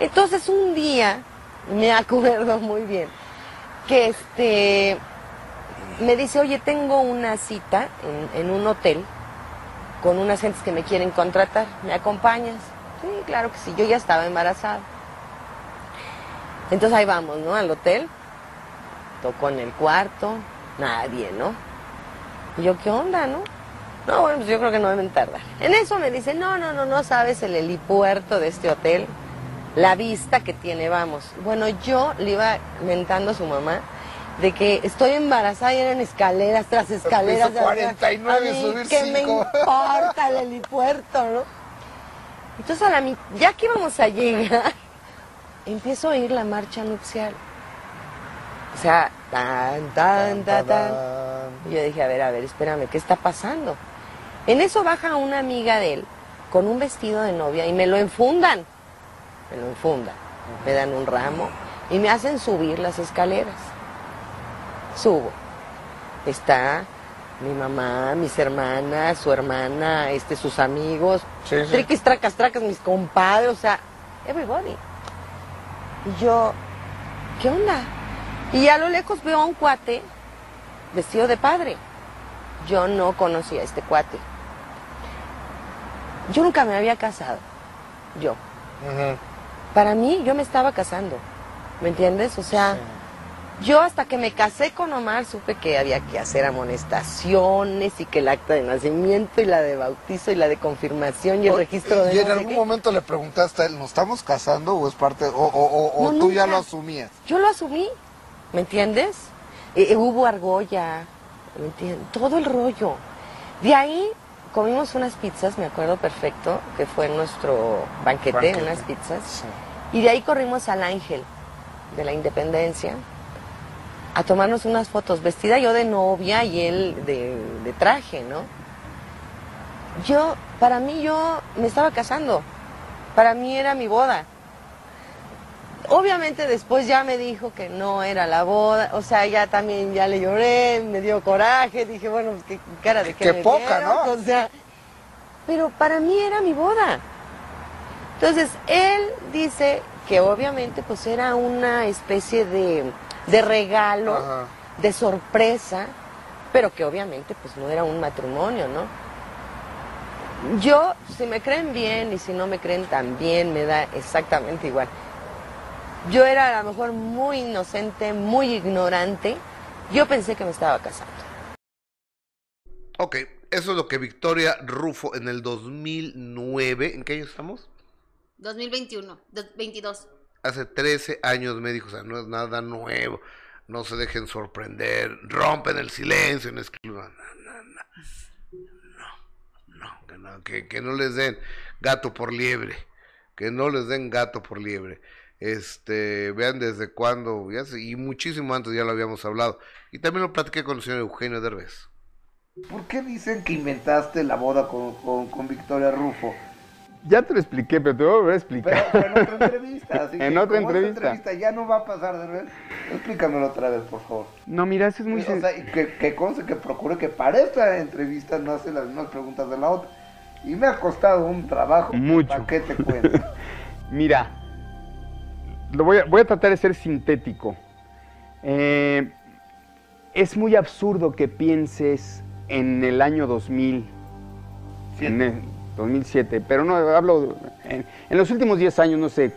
Entonces, un día, me acuerdo muy bien, que este, me dice, oye, tengo una cita en, en un hotel con unas gentes que me quieren contratar, ¿me acompañas? Sí, claro que sí, yo ya estaba embarazada. Entonces ahí vamos, ¿no? Al hotel, tocó en el cuarto, nadie, ¿no? Y yo, ¿qué onda, no? No, bueno, pues yo creo que no deben tardar. En eso me dice, no, no, no, no sabes el helipuerto de este hotel, la vista que tiene, vamos. Bueno, yo le iba mentando a su mamá de que estoy embarazada y eran escaleras tras escaleras. piso 49, a mí, subir ¿Qué me importa el helipuerto, no? Entonces, a la, ya que íbamos a llegar, empiezo a oír la marcha nupcial. O sea, tan, tan, tan, tan. Y yo dije, a ver, a ver, espérame, ¿qué está pasando? En eso baja una amiga de él con un vestido de novia y me lo enfundan. Me lo enfundan. Me dan un ramo y me hacen subir las escaleras. Subo. Está mi mamá, mis hermanas, su hermana, este, sus amigos, Sí, sí. triquis, tracas, tracas, mis compadres, o sea, everybody. Y yo, ¿qué onda? Y a lo lejos veo a un cuate vestido de padre. Yo no conocía a este cuate. Yo nunca me había casado. Yo. Para mí, yo me estaba casando. ¿Me entiendes? O sea, yo hasta que me casé con Omar supe que había que hacer amonestaciones y que el acta de nacimiento y la de bautizo y la de confirmación y el registro de ¿Y en no algún qué. momento le preguntaste a él, ¿nos estamos casando o es parte, o, o, o- o No, tú ya lo asumías? Yo lo asumí, ¿me entiendes? Eh, eh, hubo argolla, ¿me entiendes? Todo el rollo. De ahí comimos unas pizzas, me acuerdo perfecto, que fue nuestro banquete, Banquete. unas pizzas. Sí. Y de ahí corrimos al Ángel de la Independencia a tomarnos unas fotos, vestida yo de novia y él de, de traje, ¿no? Yo, para mí yo me estaba casando, para mí era mi boda. Obviamente después ya me dijo que no era la boda, o sea, ya también ya le lloré, me dio coraje, dije, bueno, pues qué cara de que Qué me poca, ¿no? O sea, pero para mí era mi boda. Entonces, él dice que obviamente pues era una especie de, de regalo, Ajá. de sorpresa, pero que obviamente pues no era un matrimonio, ¿no? Yo, si me creen bien y si no me creen también, me da exactamente igual. Yo era a lo mejor muy inocente, muy ignorante. Yo pensé que me estaba casando. Ok, eso es lo que Victoria Rufo en el 2009, ¿en qué año estamos? 2021, dos- 22. Hace 13 años me dijo, o sea, no es nada nuevo, no se dejen sorprender, rompen el silencio, no excluyan, no, no, no, no, que no, que, no les den gato por liebre, que no les den gato por liebre. Este, vean desde cuándo, ya sé, y muchísimo antes ya lo habíamos hablado. Y también lo platiqué con el señor Eugenio Derbez. ¿Por qué dicen que inventaste la boda con, con Victoria Rufo? Ya te lo expliqué, pero te voy a volver a explicar. pero en otra entrevista. Así En que otra esta entrevista. ya no va a pasar de vez. Explícamelo otra vez, por favor. No, mira, eso es muy... O sea, y que, que conste que procure que para esta entrevista no hace las mismas preguntas de la otra. Y me ha costado un trabajo. Mucho. ¿Para qué te cuento? Mira, lo voy, a, voy a tratar de ser sintético. Eh, es muy absurdo que pienses en el año 2000, en el 2007, pero no hablo en, los últimos 10 años, no sé,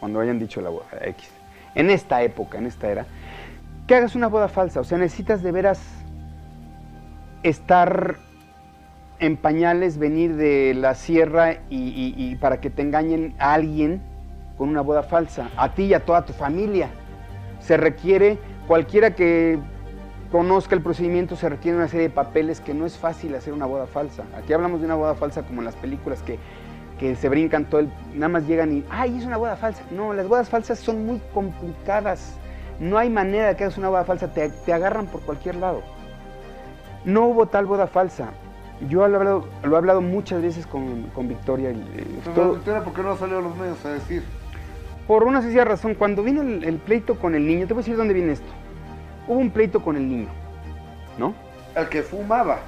cuando hayan dicho la boda X, en esta época, en esta era, que hagas una boda falsa. O sea, necesitas de veras estar en pañales, venir de la sierra y para que te engañen a alguien con una boda falsa, a ti y a toda tu familia. Se requiere, cualquiera que conozca el procedimiento, se requiere una serie de papeles que no es fácil hacer una boda falsa. Aquí hablamos de una boda falsa como en las películas que, que se brincan todo el... Nada más llegan y, ¡ay, es una boda falsa! No, las bodas falsas son muy complicadas. No hay manera de que hagas una boda falsa, te, te agarran por cualquier lado. No hubo tal boda falsa. Yo lo he hablado, lo he hablado muchas veces con, con Victoria. y, eh, todo- Victoria, ¿por qué no salió a los medios a decir? por una sencilla razón, cuando vino el, el pleito con el niño, te voy a decir dónde viene esto. Hubo un pleito con el niño, ¿no? El que fumaba.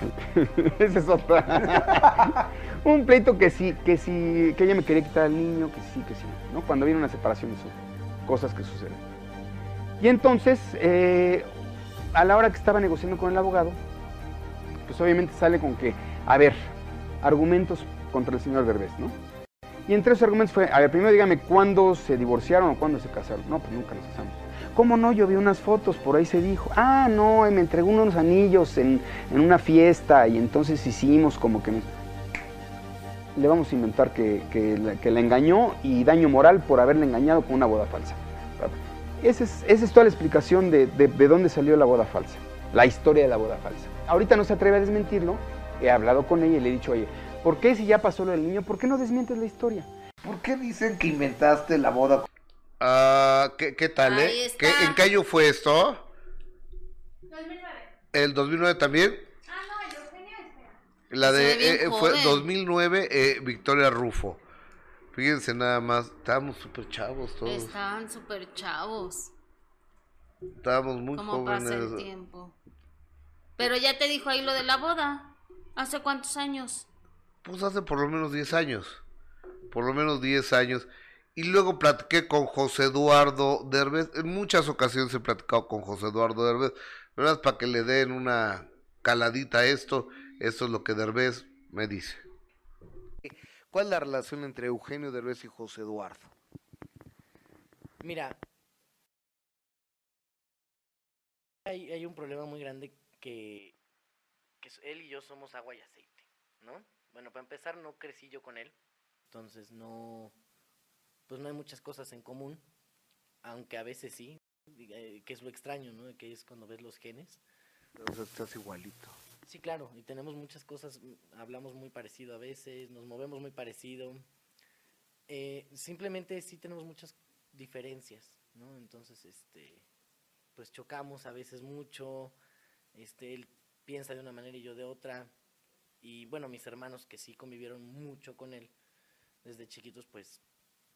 Esa es otra. un pleito que sí, que sí, que ella me quería quitar al niño, que sí, que sí, ¿no? Cuando viene una separación, eso, cosas que suceden. Y entonces, eh, a la hora que estaba negociando con el abogado, pues obviamente sale con que, a ver, argumentos contra el señor Derbez, ¿no? Y entre esos argumentos fue, a ver, primero dígame cuándo se divorciaron o cuándo se casaron. No, pues nunca nos casamos. ¿Cómo no? Yo vi unas fotos, por ahí se dijo. Ah, no, me entregó unos anillos en, en una fiesta y entonces hicimos como que... Le vamos a inventar que, que la, engañó y daño moral por haberle engañado con una boda falsa. Esa es, esa es toda la explicación de, de- de dónde salió la boda falsa, la historia de la boda falsa. Ahorita no se atreve a desmentirlo, he hablado con ella y le he dicho, oye, ¿por qué si ya pasó lo del niño, por qué no desmientes la historia? ¿Por qué dicen que inventaste la boda? Ah, ¿qué, qué tal, eh? Ahí está. ¿Qué- ¿En qué año fue esto? ¿El 2009 también? La Se de ve bien eh, eh, fue joven. 2009, eh, Victoria Rufo. Fíjense nada más, estábamos súper chavos todos. Estaban súper chavos. Estábamos muy ¿Cómo pasa el jóvenes. tiempo? Pero ya te dijo ahí lo de la boda. ¿Hace cuántos años? Pues hace por lo menos 10 años. Por lo menos 10 años. Y luego platiqué con José Eduardo Derbez. En muchas ocasiones he platicado con José Eduardo Derbez. ¿Verdad? Para que le den una caladita a esto. Esto es lo que Derbez me dice. ¿Cuál es la relación entre Eugenio Derbez y José Eduardo? Mira, hay, hay un problema muy grande que, que él y yo somos agua y aceite, ¿no? Bueno, para empezar, no crecí yo con él, entonces no, pues no hay muchas cosas en común, aunque a veces sí, eh, que es lo extraño, ¿no? Que es cuando ves los genes. O sea, estás igualito. Sí, claro, y tenemos muchas cosas, mm, hablamos muy parecido a veces, nos movemos muy parecido. Eh, simplemente sí tenemos muchas diferencias, ¿no? Entonces, este, pues chocamos a veces mucho, este, él piensa de una manera y yo de otra. Y bueno, mis hermanos que sí convivieron mucho con él desde chiquitos, pues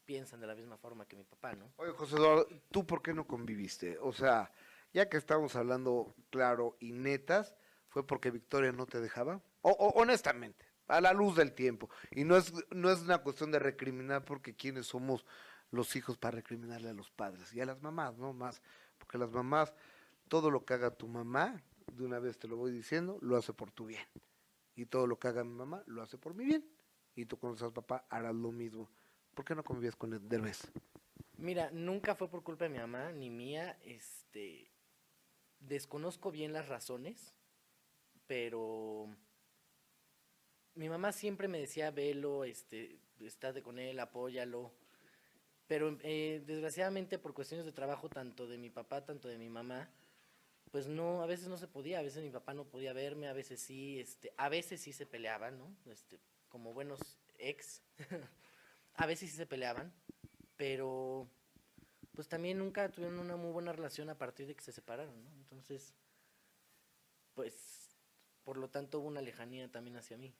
piensan de la misma forma que mi papá, ¿no? Oye, José Eduardo, ¿tú por qué no conviviste? O sea, ya que estamos hablando claro y netas, ¿fue porque Victoria no te dejaba? O, honestamente, a la luz del tiempo. Y no es, no es una cuestión de recriminar porque quienes somos los hijos para recriminarle a los padres y a las mamás, ¿no? Más, porque las mamás, todo lo que haga tu mamá, de una vez te lo voy diciendo, lo hace por tu bien. Y todo lo que haga mi mamá, lo hace por mi bien. Y tú cuando seas papá, harás lo mismo. ¿Por qué no convivías con Derbez? Mira, nunca fue por culpa de mi mamá ni mía, este desconozco bien las razones, pero mi mamá siempre me decía, velo, este, estate con él, apóyalo. Pero eh, desgraciadamente por cuestiones de trabajo, tanto de mi papá, tanto de mi mamá, pues no, a veces no se podía, a veces mi papá no podía verme, a veces sí, este, a veces sí se peleaban, ¿no? Este, como buenos ex, a veces sí se peleaban, pero pues también nunca tuvieron una muy buena relación a partir de que se separaron, ¿no? Entonces, pues, por lo tanto hubo una lejanía también hacia mí.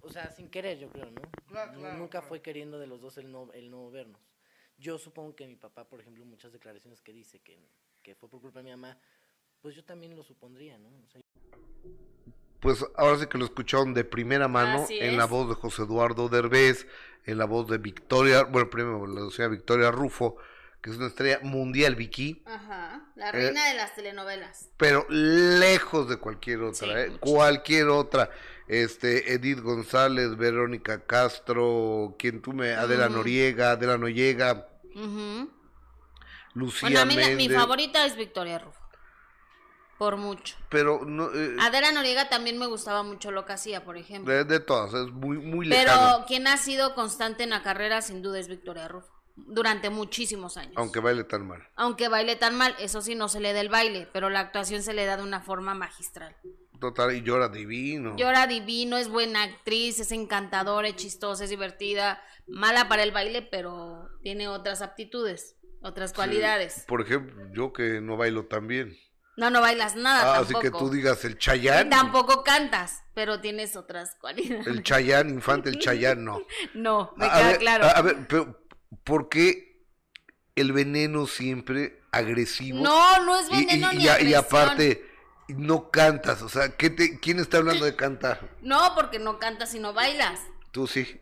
O sea, sin querer, yo creo, ¿no? Claro, Nu- claro, nunca claro. fue queriendo de los dos el no, el no vernos. yo supongo que mi papá, por ejemplo, muchas declaraciones que dice que, que fue por culpa de mi mamá, pues yo también lo supondría, ¿no? O sea, Pues ahora sí que lo escucharon de primera mano Así en la voz de José Eduardo Derbez, en la voz de Victoria, bueno, primero la señora Victoria Rufo, que es una estrella mundial, Vicky, Ajá, la Eh, reina de las telenovelas. pero lejos de cualquier otra, Sí, ¿eh? cualquier otra. Este, Edith González, Verónica Castro, quien tú me, Adela Mm. Noriega, Adela Noriega, Ujú. Lucía Bueno, a mí la- mi favorita es Victoria Rufo. Por mucho. pero no, eh, Adela Noriega también me gustaba mucho lo que hacía, por ejemplo. de, de todas, es muy, muy Pero lejano, quien ha sido constante en la carrera sin duda es Victoria Rufo. Durante muchísimos años. aunque baile tan mal. Aunque baile tan mal, eso sí no se le da el baile, pero la actuación se le da de una forma magistral. Total, y llora divino. Llora divino, es buena actriz, es encantadora, es chistosa, es divertida, mala para el baile, pero tiene otras aptitudes, otras Sí, cualidades. Por ejemplo, yo que no bailo tan bien. No, no bailas nada Ah, así tampoco. que tú digas el Chayán. tampoco cantas, pero tienes otras cualidades. El Chayán, infante, el Chayán, no. No, me A queda ver, claro. A, ver, pero ¿por qué el veneno siempre agresivo? No, no es veneno y, ni y y aparte, no cantas. O sea, ¿qué te, ¿quién está hablando de cantar? No, porque no cantas y no bailas. Tú sí.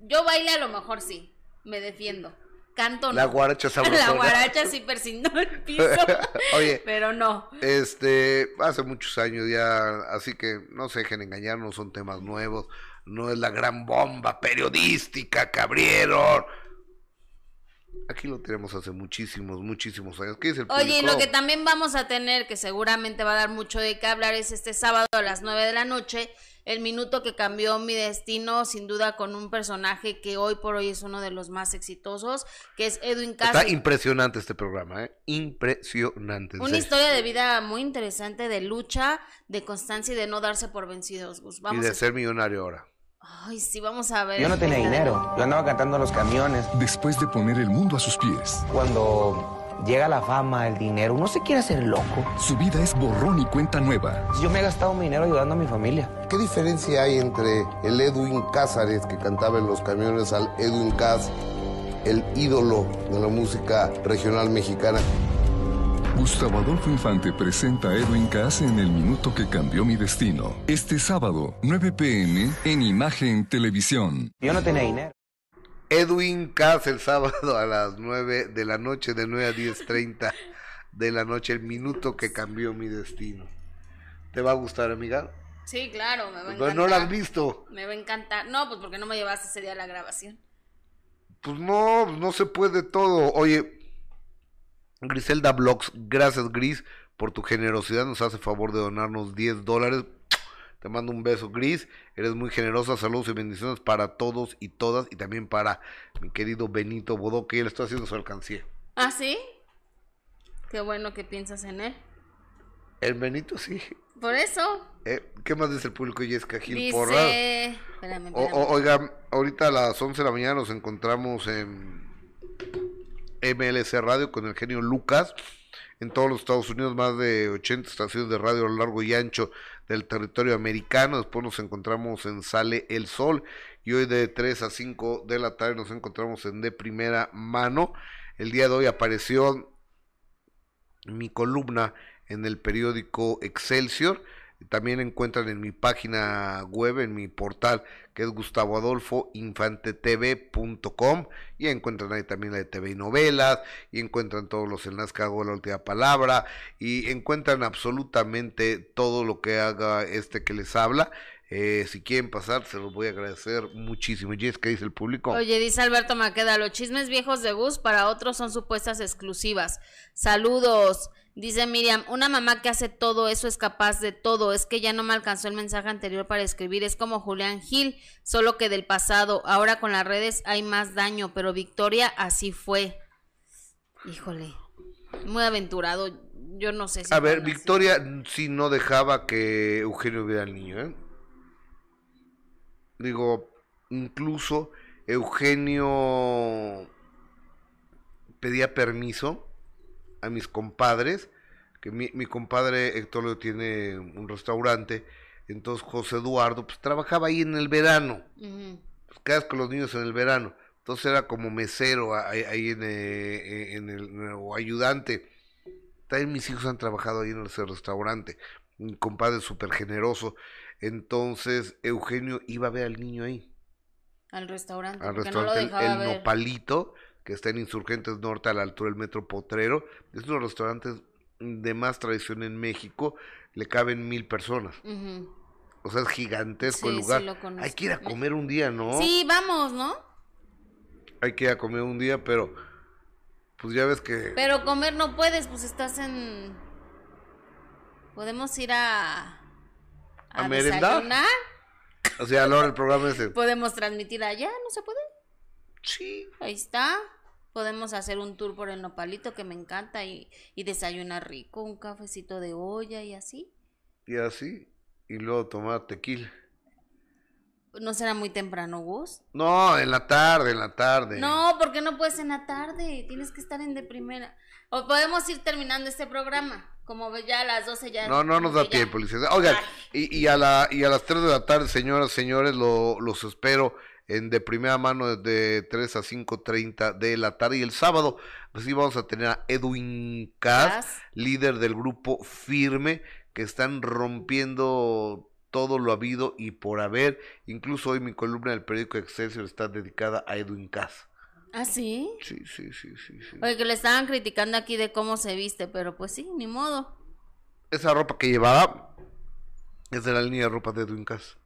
Yo baile a lo mejor sí, me defiendo. Canto no. La guaracha sabrosona. La guaracha sí persignó el piso. Oye. Pero no. Este, hace muchos años ya, así que no se dejen engañar, no son temas nuevos, no es la gran bomba periodística que abrieron. Aquí lo tenemos hace muchísimos, muchísimos años. ¿Qué es el Oye, y lo que también vamos a tener, que seguramente va a dar mucho de qué hablar, es este sábado a las 9 de la noche, el minuto que cambió mi destino, sin duda con un personaje que hoy por hoy es uno de los más exitosos, que es Edwin Está Cass. impresionante este programa, ¿eh? Impresionante. Una historia de vida muy interesante, de lucha, de constancia y de no darse por vencidos, Gus. Y Vamos de a... ser millonario ahora. Ay, sí, vamos a ver. Yo no tenía dinero, yo andaba cantando en los camiones. Después de poner el mundo a sus pies, Cuando llega la fama, el dinero, uno se quiere hacer loco. su vida es borrón y cuenta nueva. Yo me he gastado mi dinero ayudando a mi familia. ¿Qué diferencia hay entre el Edwin Cázares que cantaba en los camiones al Edwin Cass, el ídolo de la música regional mexicana? Gustavo Adolfo Infante presenta a Edwin Cass en El Minuto que Cambió Mi Destino. Este sábado, 9 pm, en Imagen Televisión. Yo no tenía dinero. Edwin Cass el sábado a las 9 de la noche, de 9 a 10.30 de la noche, el minuto que cambió mi destino. ¿Te va a gustar, amiga? Sí, claro, me va a encantar. no la has visto. Me va a encantar. No, pues porque no me llevaste ese día a la grabación. Pues no, no se puede todo. Oye, Griselda Blogs, gracias Gris por tu generosidad. Nos hace favor de donarnos 10 dólares. Te mando un beso, Gris. Eres muy generosa. Saludos y bendiciones para todos y todas. Y también para mi querido Benito Bodó, que él está haciendo su alcancía. ¿Ah, sí? Qué bueno que piensas en él. El Benito, sí. Por eso. Eh, ¿Qué más dice el público Jessica Gil Dice... Porras? Espérame, O- espérame. o- oiga, ahorita a las 11 de la mañana nos encontramos en MLC Radio con el genio Lucas. En todos los Estados Unidos, más de 80 estaciones de radio a lo largo y ancho del territorio americano. Después nos encontramos en Sale el Sol. Y hoy de 3 a 5 de la tarde nos encontramos en De Primera Mano. El día de hoy apareció mi columna en el periódico Excelsior. También encuentran en mi página web, en mi portal, que es gustavoadolfoinfantetv.com y encuentran ahí también la de TV y novelas, y encuentran todos los enlaces que hago la última palabra, y encuentran absolutamente todo lo que haga este que les habla. Eh, si quieren pasar, se los voy a agradecer muchísimo. Jess, ¿qué dice el público? Oye, dice Alberto Maqueda, los chismes viejos de Gus para otros son supuestas exclusivas. Saludos. Dice Miriam, una mamá que hace todo eso es capaz de todo. Es que ya no me alcanzó el mensaje anterior para escribir. Es como Julián Gil, solo que del pasado. Ahora con las redes hay más daño, pero Victoria así fue. Híjole, muy aventurado. Yo no sé si... A ver, así. Victoria sí no dejaba que Eugenio viera al niño, ¿eh? Digo, incluso Eugenio pedía permiso a mis compadres, que mi, mi compadre Héctor Leo tiene un restaurante, entonces José Eduardo pues trabajaba ahí en el verano, pues quedas con los niños en el verano, Entonces era como mesero ahí, ahí en, eh, en el, o ayudante. También mis hijos han trabajado ahí en ese restaurante. Un compadre súper generoso. Entonces Eugenio iba a ver al niño ahí. Al restaurante. Al porque no restaurante El-. Nopalito, que está en Insurgentes Norte a la altura del Metro Potrero. Es uno de los restaurantes de más tradición en México. Le caben mil personas. O sea, es gigantesco el sí lugar. lo. Hay que ir a comer un día, ¿no? Sí, vamos, ¿no? Hay que ir a comer un día, pero pues ya ves que... Pero comer no puedes, pues estás en... Podemos ir a... ¿A merendar? desayunar. O sea, a la hora del programa ese... Podemos transmitir allá, ¿no se puede? Sí. Ahí está. Podemos hacer un tour por el nopalito que me encanta y, y desayunar rico, un cafecito de olla y así. Y así. Y luego tomar tequila. ¿No será muy temprano, Gus? No, en la tarde, en la tarde. No, porque no puedes en la tarde, tienes que estar en de primera. O podemos ir terminando este programa, como ya a las 12 ya. No, no nos da ya. tiempo, licenciada. Oigan, y, y, a la, y a las 3 de la tarde, señoras, señores, lo, los espero en de primera mano de 3 a 5.30 de la tarde. Y el sábado, pues sí, vamos a tener a Edwin Cass, líder del grupo Firme, que están rompiendo todo lo habido y por haber. Incluso hoy mi columna del periódico Excelsior está dedicada a Edwin Cass. ¿Ah, sí? Sí, sí, sí, sí, sí. Oye, que le estaban criticando aquí de cómo se viste, pero pues sí, ni modo. Esa ropa que llevaba es de la línea de ropa de Edwin Cass.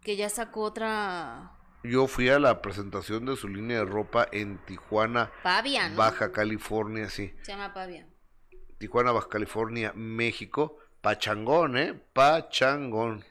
Que ya sacó otra Yo fui a la presentación de su línea de ropa en Tijuana, Pavia, ¿no? Baja California, sí. Se llama Pavia. Tijuana, Baja California, México. Pachangón, ¿eh? Pachangón.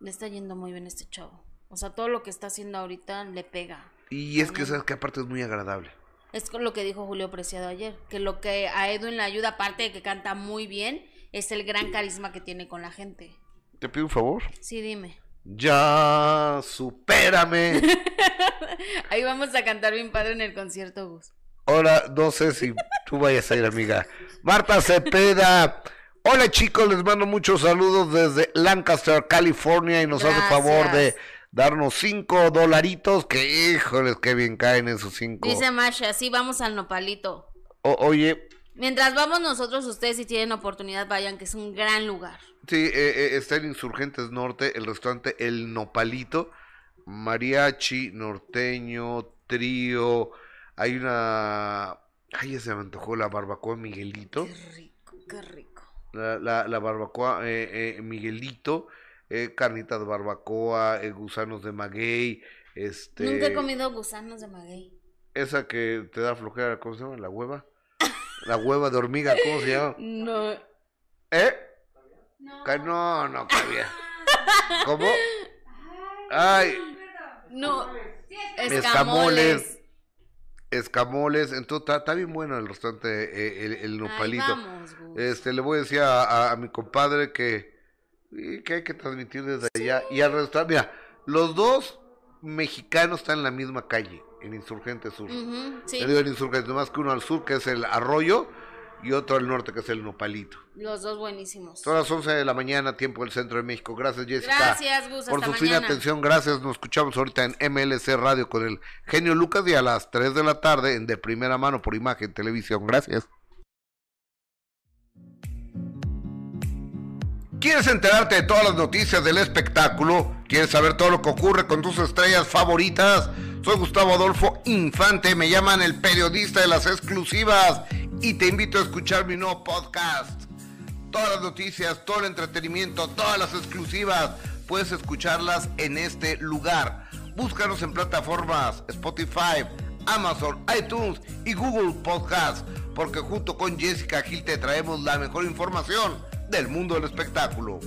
Le está yendo muy bien este chavo. O sea, todo lo que está haciendo ahorita le pega. Y es que, ¿sabes que Aparte es muy agradable. Es con lo que dijo Julio Preciado ayer, que lo que a Edwin le ayuda, aparte de que canta muy bien, es el gran carisma que tiene con la gente. ¿Te pido un favor? Sí, dime. Ya, supérame. Ahí vamos a cantar bien padre en el concierto, Gus. Ahora, no sé si tú vayas a ir, amiga. Marta Cepeda. Hola chicos, les mando muchos saludos desde Lancaster, California y nos hace favor de darnos cinco dolaritos que híjoles, qué bien caen esos cinco. Dice Masha, sí, vamos al nopalito. O- oye, Mientras vamos nosotros, ustedes si tienen oportunidad, vayan, que es un gran lugar. sí, eh, eh, está en Insurgentes Norte, el restaurante El Nopalito, mariachi, norteño, trío, hay una... Ay, ya se me antojó la barbacoa Miguelito. Qué rico. La, la, la barbacoa eh, eh, Miguelito, eh, carnita de barbacoa, eh, gusanos de maguey, este... Nunca he comido gusanos de maguey. Esa que te da flojera, ¿cómo se llama? La hueva. La hueva de hormiga, ¿cómo se llama? No. ¿Eh? Ca- No, no, cabía. ¿Cómo? Ay, No. escamoles. Escamoles. Escamoles. Entonces está, está bien bueno el restaurante, eh, el, el nopalito. vamos, este, le voy a decir a, a- a mi compadre que, que hay que transmitir desde allá. Y al restaurante, mira, los dos mexicanos están en la misma calle, en Insurgente Sur. Ujú, sí. Le digo en Insurgente, más que uno al sur, que es el Arroyo, y otro al norte, que es el Nopalito. Los dos buenísimos. Son las 11 de la mañana, tiempo del centro de México. Gracias, Jessica. Gracias, Gus, Por hasta su fina mañana. atención, gracias. Nos escuchamos ahorita en MLC Radio con el genio Lucas y a las 3 de la tarde en De Primera Mano por Imagen Televisión. Gracias. ¿Quieres enterarte de todas las noticias del espectáculo? ¿Quieres saber todo lo que ocurre con tus estrellas favoritas? Soy Gustavo Adolfo Infante, me llaman el periodista de las exclusivas y te invito a escuchar mi nuevo podcast. Todas las noticias, todo el entretenimiento, todas las exclusivas, puedes escucharlas en este lugar. Búscanos en plataformas Spotify, Amazon, iTunes y Google Podcast, porque junto con Jessica Gil te traemos la mejor información del mundo del espectáculo.